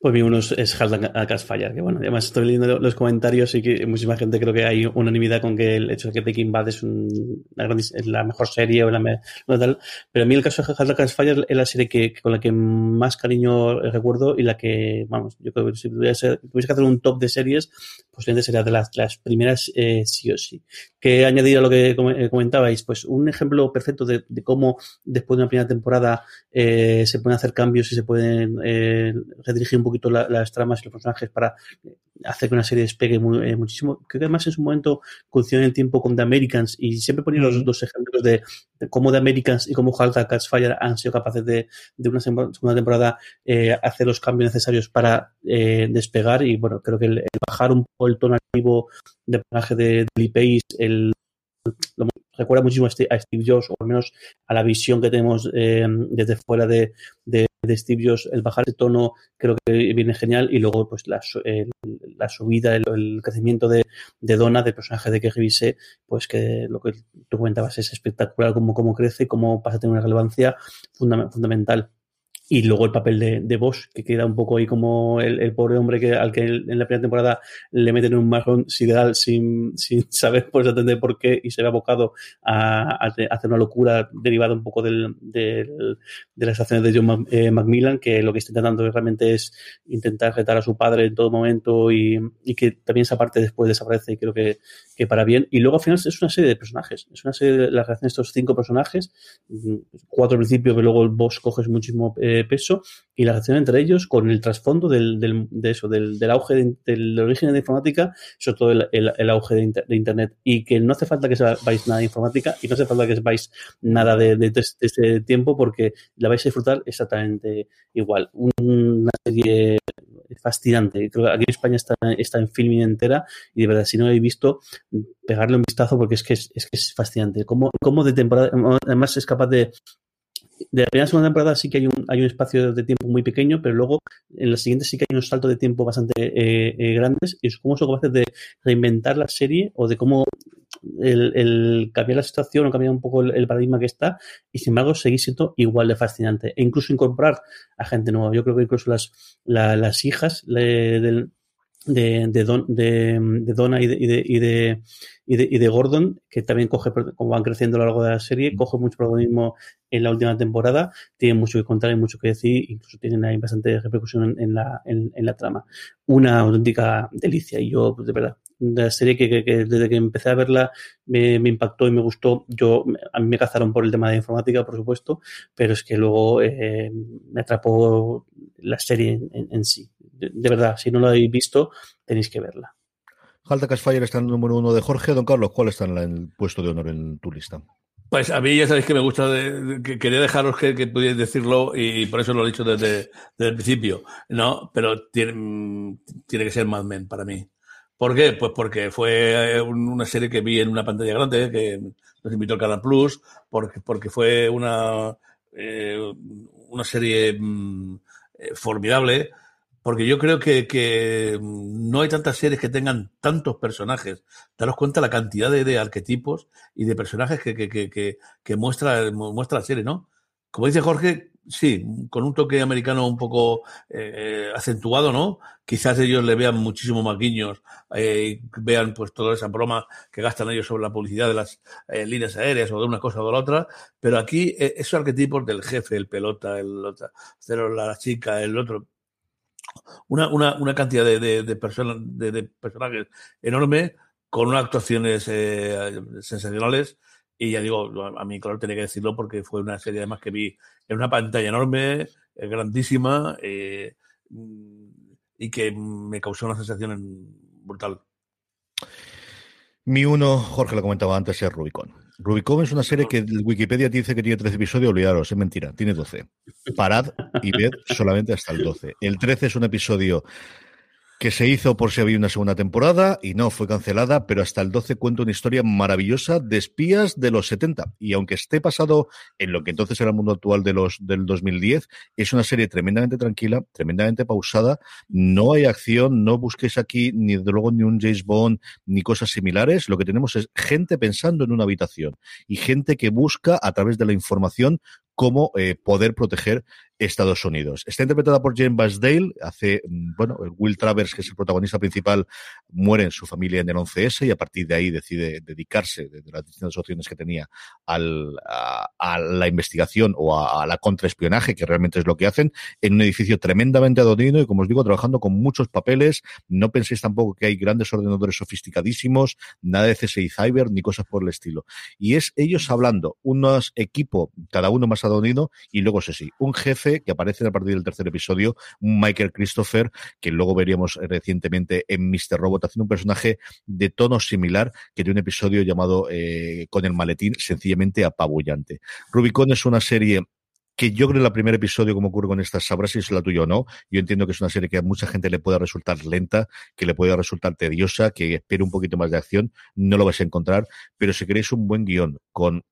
Pues mi uno es Haldan Fire, que bueno, además estoy leyendo los comentarios y que muchísima gente creo que hay unanimidad con que el hecho de que Breaking Bad es, un, la mejor serie o la tal, pero a mí el caso de Haldan Fire es la serie que, con la que más cariño recuerdo y la que, vamos, yo creo que si tuviese, que hacer un top de series, posiblemente sería de las, las primeras eh, sí o sí. Que añadir a lo que comentabais, pues un ejemplo perfecto de, de cómo después de una primera temporada eh, se pueden hacer cambios y se pueden eh, redirigir un poquito la, las tramas y los personajes para hacer que una serie despegue muy, eh, muchísimo. Creo que además en su momento coincidió en el tiempo con The Americans y siempre ponía los dos ejemplos de, de, cómo The Americans y cómo Halka Catch Fire han sido capaces de, de una segunda temporada eh, hacer los cambios necesarios para eh, despegar y bueno, creo que el, el, bajar un poco el tono activo del personaje de Lee Pace, el lo, recuerda muchísimo a Steve, a Steve, Jobs, o al menos a la visión que tenemos eh, desde fuera de, de, de, Steve. El bajar de tono creo que viene genial y luego pues la, el, la subida, el, crecimiento de, de Donna, del personaje de que revisé, pues que lo que tú comentabas es espectacular cómo, cómo crece, cómo pasa a tener una relevancia fundament, fundamental y luego el papel de, de Bosch, que queda un poco ahí como el, el, pobre hombre que al que en la primera temporada le meten un marrón sideral sin, sin [LAUGHS] saber pues entender por qué y se ve abocado a, hacer una locura derivada un poco del, del, de las acciones de John eh, Macmillan, que lo que está intentando realmente es intentar retar a su padre en todo momento y, y que también esa parte después desaparece y creo que, que para bien. Y luego al final es una serie de personajes, es una serie de la relación de estos cinco personajes, cuatro al principio, que luego el Bosch coges muchísimo eh, peso y la relación entre ellos con el trasfondo del, de eso, del, del auge de, del origen de informática, sobre todo el, el, auge de, inter, de, Internet. Y que no hace falta que sepáis nada de informática y no hace falta que sepáis nada de, de, de este tiempo porque la vais a disfrutar exactamente igual. Una serie fascinante. Creo que aquí en España está, está en filming entera y de verdad, si no lo habéis visto, pegarle un vistazo porque es que es, es, que es fascinante. Cómo, cómo de temporada, además es capaz de de la primera segunda temporada sí que hay un, hay un espacio de tiempo muy pequeño, pero luego en la siguiente sí que hay unos saltos de tiempo bastante eh, eh, grandes y cómo son capaces de reinventar la serie o de cómo el, el cambiar la situación o cambiar un poco el, paradigma que está y sin embargo seguir siendo igual de fascinante e incluso incorporar a gente nueva. Yo creo que incluso las, la, las hijas del, de, de, Don, de, de Donna y de, y de, y de, y de, y de Gordon, que también coge, como van creciendo a lo largo de la serie, coge mucho protagonismo en la última temporada, tienen mucho que contar y mucho que decir, incluso tienen ahí bastante repercusión en, la, en, en, la trama. Una auténtica delicia, y yo, de verdad, la serie que, que, que, desde que empecé a verla me, me, impactó y me gustó. Yo, a mí me cazaron por el tema de informática, por supuesto, pero es que luego eh, me atrapó la serie en, en sí. De, de, verdad, si no lo habéis visto, tenéis que verla. Halta Fire está en el número uno de Jorge. Don Carlos, ¿cuál está en el puesto de honor en tu lista? Pues a mí ya sabéis que me gusta, de, que quería dejaros que, que pudierais decirlo y por eso lo he dicho desde, desde el principio, ¿no? Pero tiene, tiene que ser Mad Men para mí. ¿Por qué? Pues porque fue una serie que vi en una pantalla grande, que nos invitó el Canal Plus, porque, porque fue una, eh, una serie mmm, formidable, porque yo creo que, que, no hay tantas series que tengan tantos personajes. Daros cuenta la cantidad de, arquetipos y de personajes que, muestra, muestra la serie, ¿no? Como dice Jorge, sí, con un toque americano un poco eh, acentuado, ¿no? Quizás ellos le vean muchísimo más guiños, eh, vean pues toda esa broma que gastan ellos sobre la publicidad de las eh, líneas aéreas o de una cosa o de la otra, pero aquí eh, esos arquetipos del jefe, el pelota, el otra, la chica, el otro, una, una, una cantidad de, de, de, personajes enorme con unas actuaciones eh, sensacionales y ya digo, a mí, claro, tenía que decirlo porque fue una serie además que vi en una pantalla enorme, eh, grandísima, eh, y que me causó una sensación brutal. Mi uno, Jorge lo comentaba antes, es Rubicon. Rubicon es una serie que Wikipedia dice que tiene 13 episodios, olvidaros, es mentira, tiene 12. Parad y ved solamente hasta el 12. El 13 es un episodio que se hizo por si había una segunda temporada y no fue cancelada, pero hasta el 12 cuenta una historia maravillosa de espías de los 70. Y aunque esté pasado en lo que entonces era el mundo actual de los del 2010, es una serie tremendamente tranquila, tremendamente pausada. No hay acción, no busquéis aquí ni de luego ni un James Bond ni cosas similares. Lo que tenemos es gente pensando en una habitación y gente que busca a través de la información cómo eh, poder proteger Estados Unidos. Está interpretada por Jane Basdale. Hace, mm, bueno, Will Travers, que es el protagonista principal, muere en su familia en el 11S y a partir de ahí decide dedicarse, de, las distintas opciones que tenía, al, a, la investigación o a, la contraespionaje, que realmente es lo que hacen, en un edificio tremendamente adornido y, como os digo, trabajando con muchos papeles. No penséis tampoco que hay grandes ordenadores sofisticadísimos, nada de CSI Cyber ni cosas por el estilo. Y es ellos hablando, unos equipo, cada uno más adornido, y luego, sí, un jefe que aparece a partir del tercer episodio, Michael Christopher, que luego veríamos recientemente en Mr. Robot, haciendo un personaje de tono similar que de un episodio llamado eh, Con el maletín, sencillamente apabullante. Rubicon es una serie que yo creo el primer episodio, como ocurre con estas, sabrás si es la tuya o no. Yo entiendo que es una serie que a mucha gente le puede resultar lenta, que le puede resultar tediosa, que espere un poquito más de acción. No lo vais a encontrar, pero si queréis un buen guion con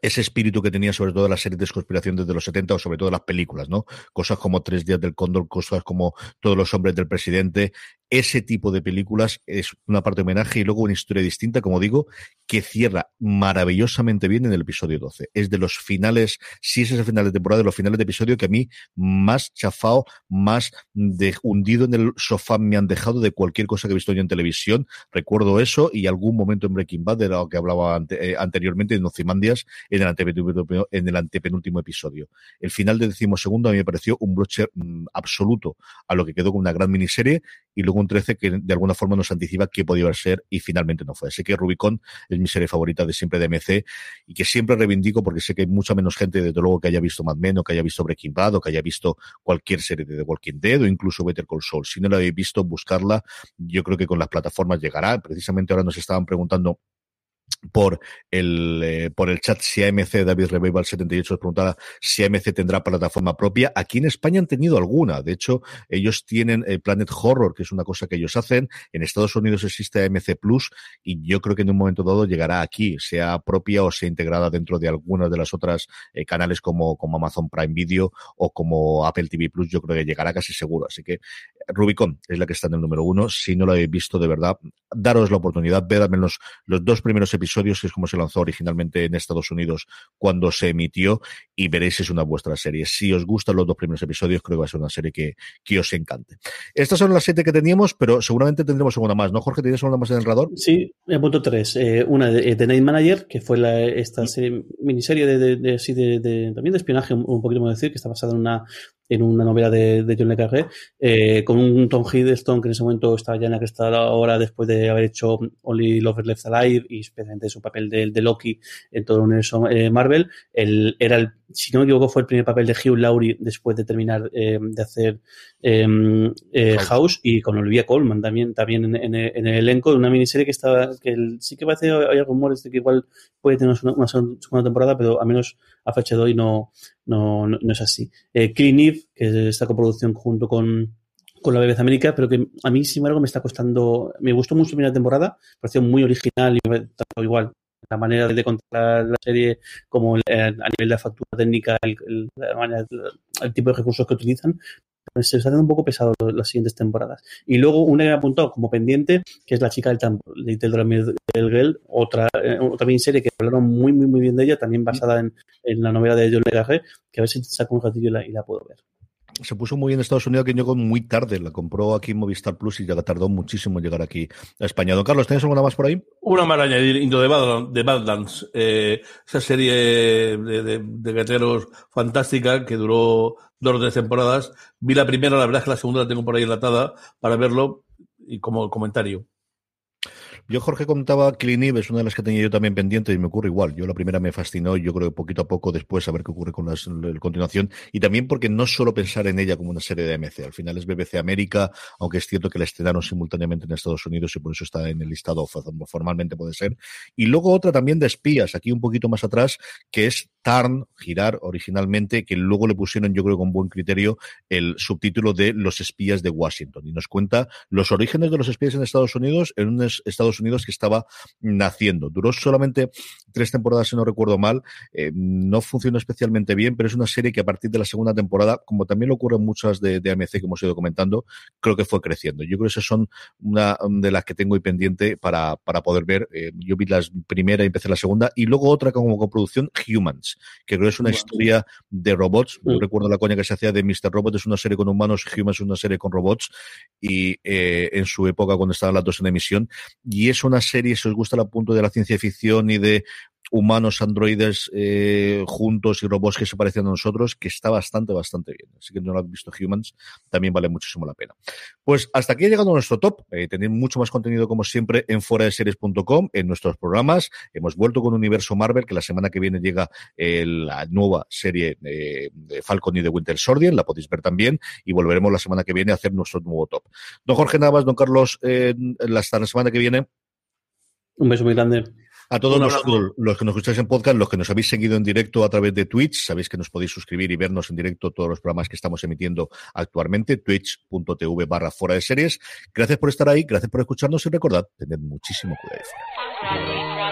ese espíritu que tenía sobre todo las series de conspiración desde los 70 o sobre todo las películas, ¿no? Cosas como Tres días del cóndor, cosas como Todos los hombres del presidente, ese tipo de películas es una parte de homenaje y luego una historia distinta, como digo, que cierra maravillosamente bien en el episodio 12. Es de los finales, si es ese final de temporada, de los finales de episodio que a mí más chafao, más de, hundido en el sofá me han dejado de cualquier cosa que he visto yo en televisión. Recuerdo eso y algún momento en Breaking Bad, de lo que hablaba eh, anteriormente, en Ozymandias, en el antepenúltimo, episodio. El final del decimosegundo a mí me pareció un broche mm, absoluto a lo que quedó con una gran miniserie y luego un 13 que de alguna forma nos anticipa qué podía ser y finalmente no fue. Así que Rubicon es mi serie favorita de siempre de MC y que siempre reivindico porque sé que hay mucha menos gente, desde luego, que haya visto Mad Men o que haya visto Breaking Bad o que haya visto cualquier serie de The Walking Dead o incluso Better Call Saul. Si no la habéis visto, buscarla. Yo creo que con las plataformas llegará. Precisamente ahora nos estaban preguntando por el, eh, por el chat si AMC, David Revival 78 preguntaba si AMC tendrá plataforma propia. Aquí en España han tenido alguna. De hecho, ellos tienen el Planet Horror, que es una cosa que ellos hacen. En Estados Unidos existe AMC Plus y yo creo que en un momento dado llegará aquí, sea propia o sea integrada dentro de algunas de las otras eh, canales como, como Amazon Prime Video o como Apple TV Plus. Yo creo que llegará casi seguro. Así que Rubicon es la que está en el número uno. Si no lo habéis visto, de verdad, daros la oportunidad, ved al menos los dos primeros episodios, que es como se lanzó originalmente en Estados Unidos cuando se emitió, y veréis si es una vuestra serie. Si os gustan los dos primeros episodios, creo que va a ser una serie que, que os encante. Estas son las siete que teníamos, pero seguramente tendremos una más, ¿no, Jorge? ¿Tienes una más en el radar? Sí, el punto tres. Eh, una de, The Night Manager, que fue la, esta serie, miniserie de, de, de, también de espionaje, un, un poquito más decir, que está basada en una en una novela de, de John Le Carré, eh, con un Tom Hiddleston que en ese momento estaba ya en la que está ahora después de haber hecho Only Lovers Left Alive y especialmente su papel de, de Loki en todo el universo eh, Marvel. El, era el si no me equivoco, fue el primer papel de Hugh Laurie después de terminar eh, de hacer em, eh, House y con Olivia Colman también, también en, el elenco de una miniserie que estaba, que sí que parece hay rumores de que igual puede tener una, segunda temporada, pero al menos a fecha de hoy no, no, no, es así. Eh, Clean Eve, que es esta coproducción junto con con la BBC América, pero que a mí, sin embargo, me está costando. Me gustó mucho la primera temporada, pareció muy original y igual la manera de contar la serie, como a nivel de factura técnica, el, el, tipo de recursos que utilizan, se está haciendo un poco pesado las siguientes temporadas. Y luego una que he apuntado como pendiente, que es La chica del tambor, de del Girl, otra, eh, serie que hablaron muy, muy, muy bien de ella, también basada en, en la novela de John Le que a ver si saco un ratillo y la, y la puedo ver se puso muy bien en Estados Unidos, que llegó muy tarde. La compró aquí en Movistar Plus y ya tardó muchísimo en llegar aquí a España. Don Carlos, ¿tienes alguna más por ahí? Una más añadir, Into de Badlands. Eh, esa serie de, de, de fantástica que duró dos o tres temporadas. Vi la primera, la verdad es que la segunda la tengo por ahí enlatada para verlo y como comentario. Yo, Jorge, contaba Clean es una de las que tenía yo también pendiente y me ocurre igual. Yo la primera me fascinó y yo creo que poquito a poco después a ver qué ocurre con la, continuación. Y también porque no solo pensar en ella como una serie de AMC. Al final es BBC América, aunque es cierto que la estrenaron simultáneamente en Estados Unidos y por eso está en el listado formalmente puede ser. Y luego otra también de espías, aquí un poquito más atrás, que es Tarn, girar originalmente, que luego le pusieron, yo creo, con buen criterio, el subtítulo de Los espías de Washington. Y nos cuenta los orígenes de los espías en Estados Unidos en un Estados Unidos que estaba naciendo. Duró solamente tres temporadas, si no recuerdo mal. Eh, no funcionó especialmente bien, pero es una serie que a partir de la segunda temporada, como también lo ocurre en muchas de, AMC que hemos ido comentando, creo que fue creciendo. Yo creo que esas son una de las que tengo ahí pendiente para, para poder ver. Eh, yo vi la primera y empecé la segunda, y luego otra como coproducción, Humans, que creo que es una historia de robots. Yo mm. recuerdo la coña que se hacía de Mr. Robot, es una serie con humanos, Humans es una serie con robots, y eh, en su época cuando estaban las dos en emisión, y es una serie, si os gusta el punto de la ciencia ficción y de humanos, androides eh, juntos y robots que se parecen a nosotros, que está bastante, bastante bien. Así que no lo habéis visto Humans, también vale muchísimo la pena. Pues hasta aquí ha llegado nuestro top. Eh, tenéis mucho más contenido, como siempre, en foradeseries.com, en nuestros programas. Hemos vuelto con Universo Marvel, que la semana que viene llega eh, la nueva serie de Falcon y de Winter Soldier, la podéis ver también, y volveremos la semana que viene a hacer nuestro nuevo top. Don Jorge Navas, don Carlos, hasta la semana que viene. Un beso muy grande. A todos los, que nos escucháis en podcast, los que nos habéis seguido en directo a través de Twitch, sabéis que nos podéis suscribir y vernos en directo todos los programas que estamos emitiendo actualmente, twitch.tv barra fuera de series. Gracias por estar ahí, gracias por escucharnos y recordad, tened muchísimo cuidado.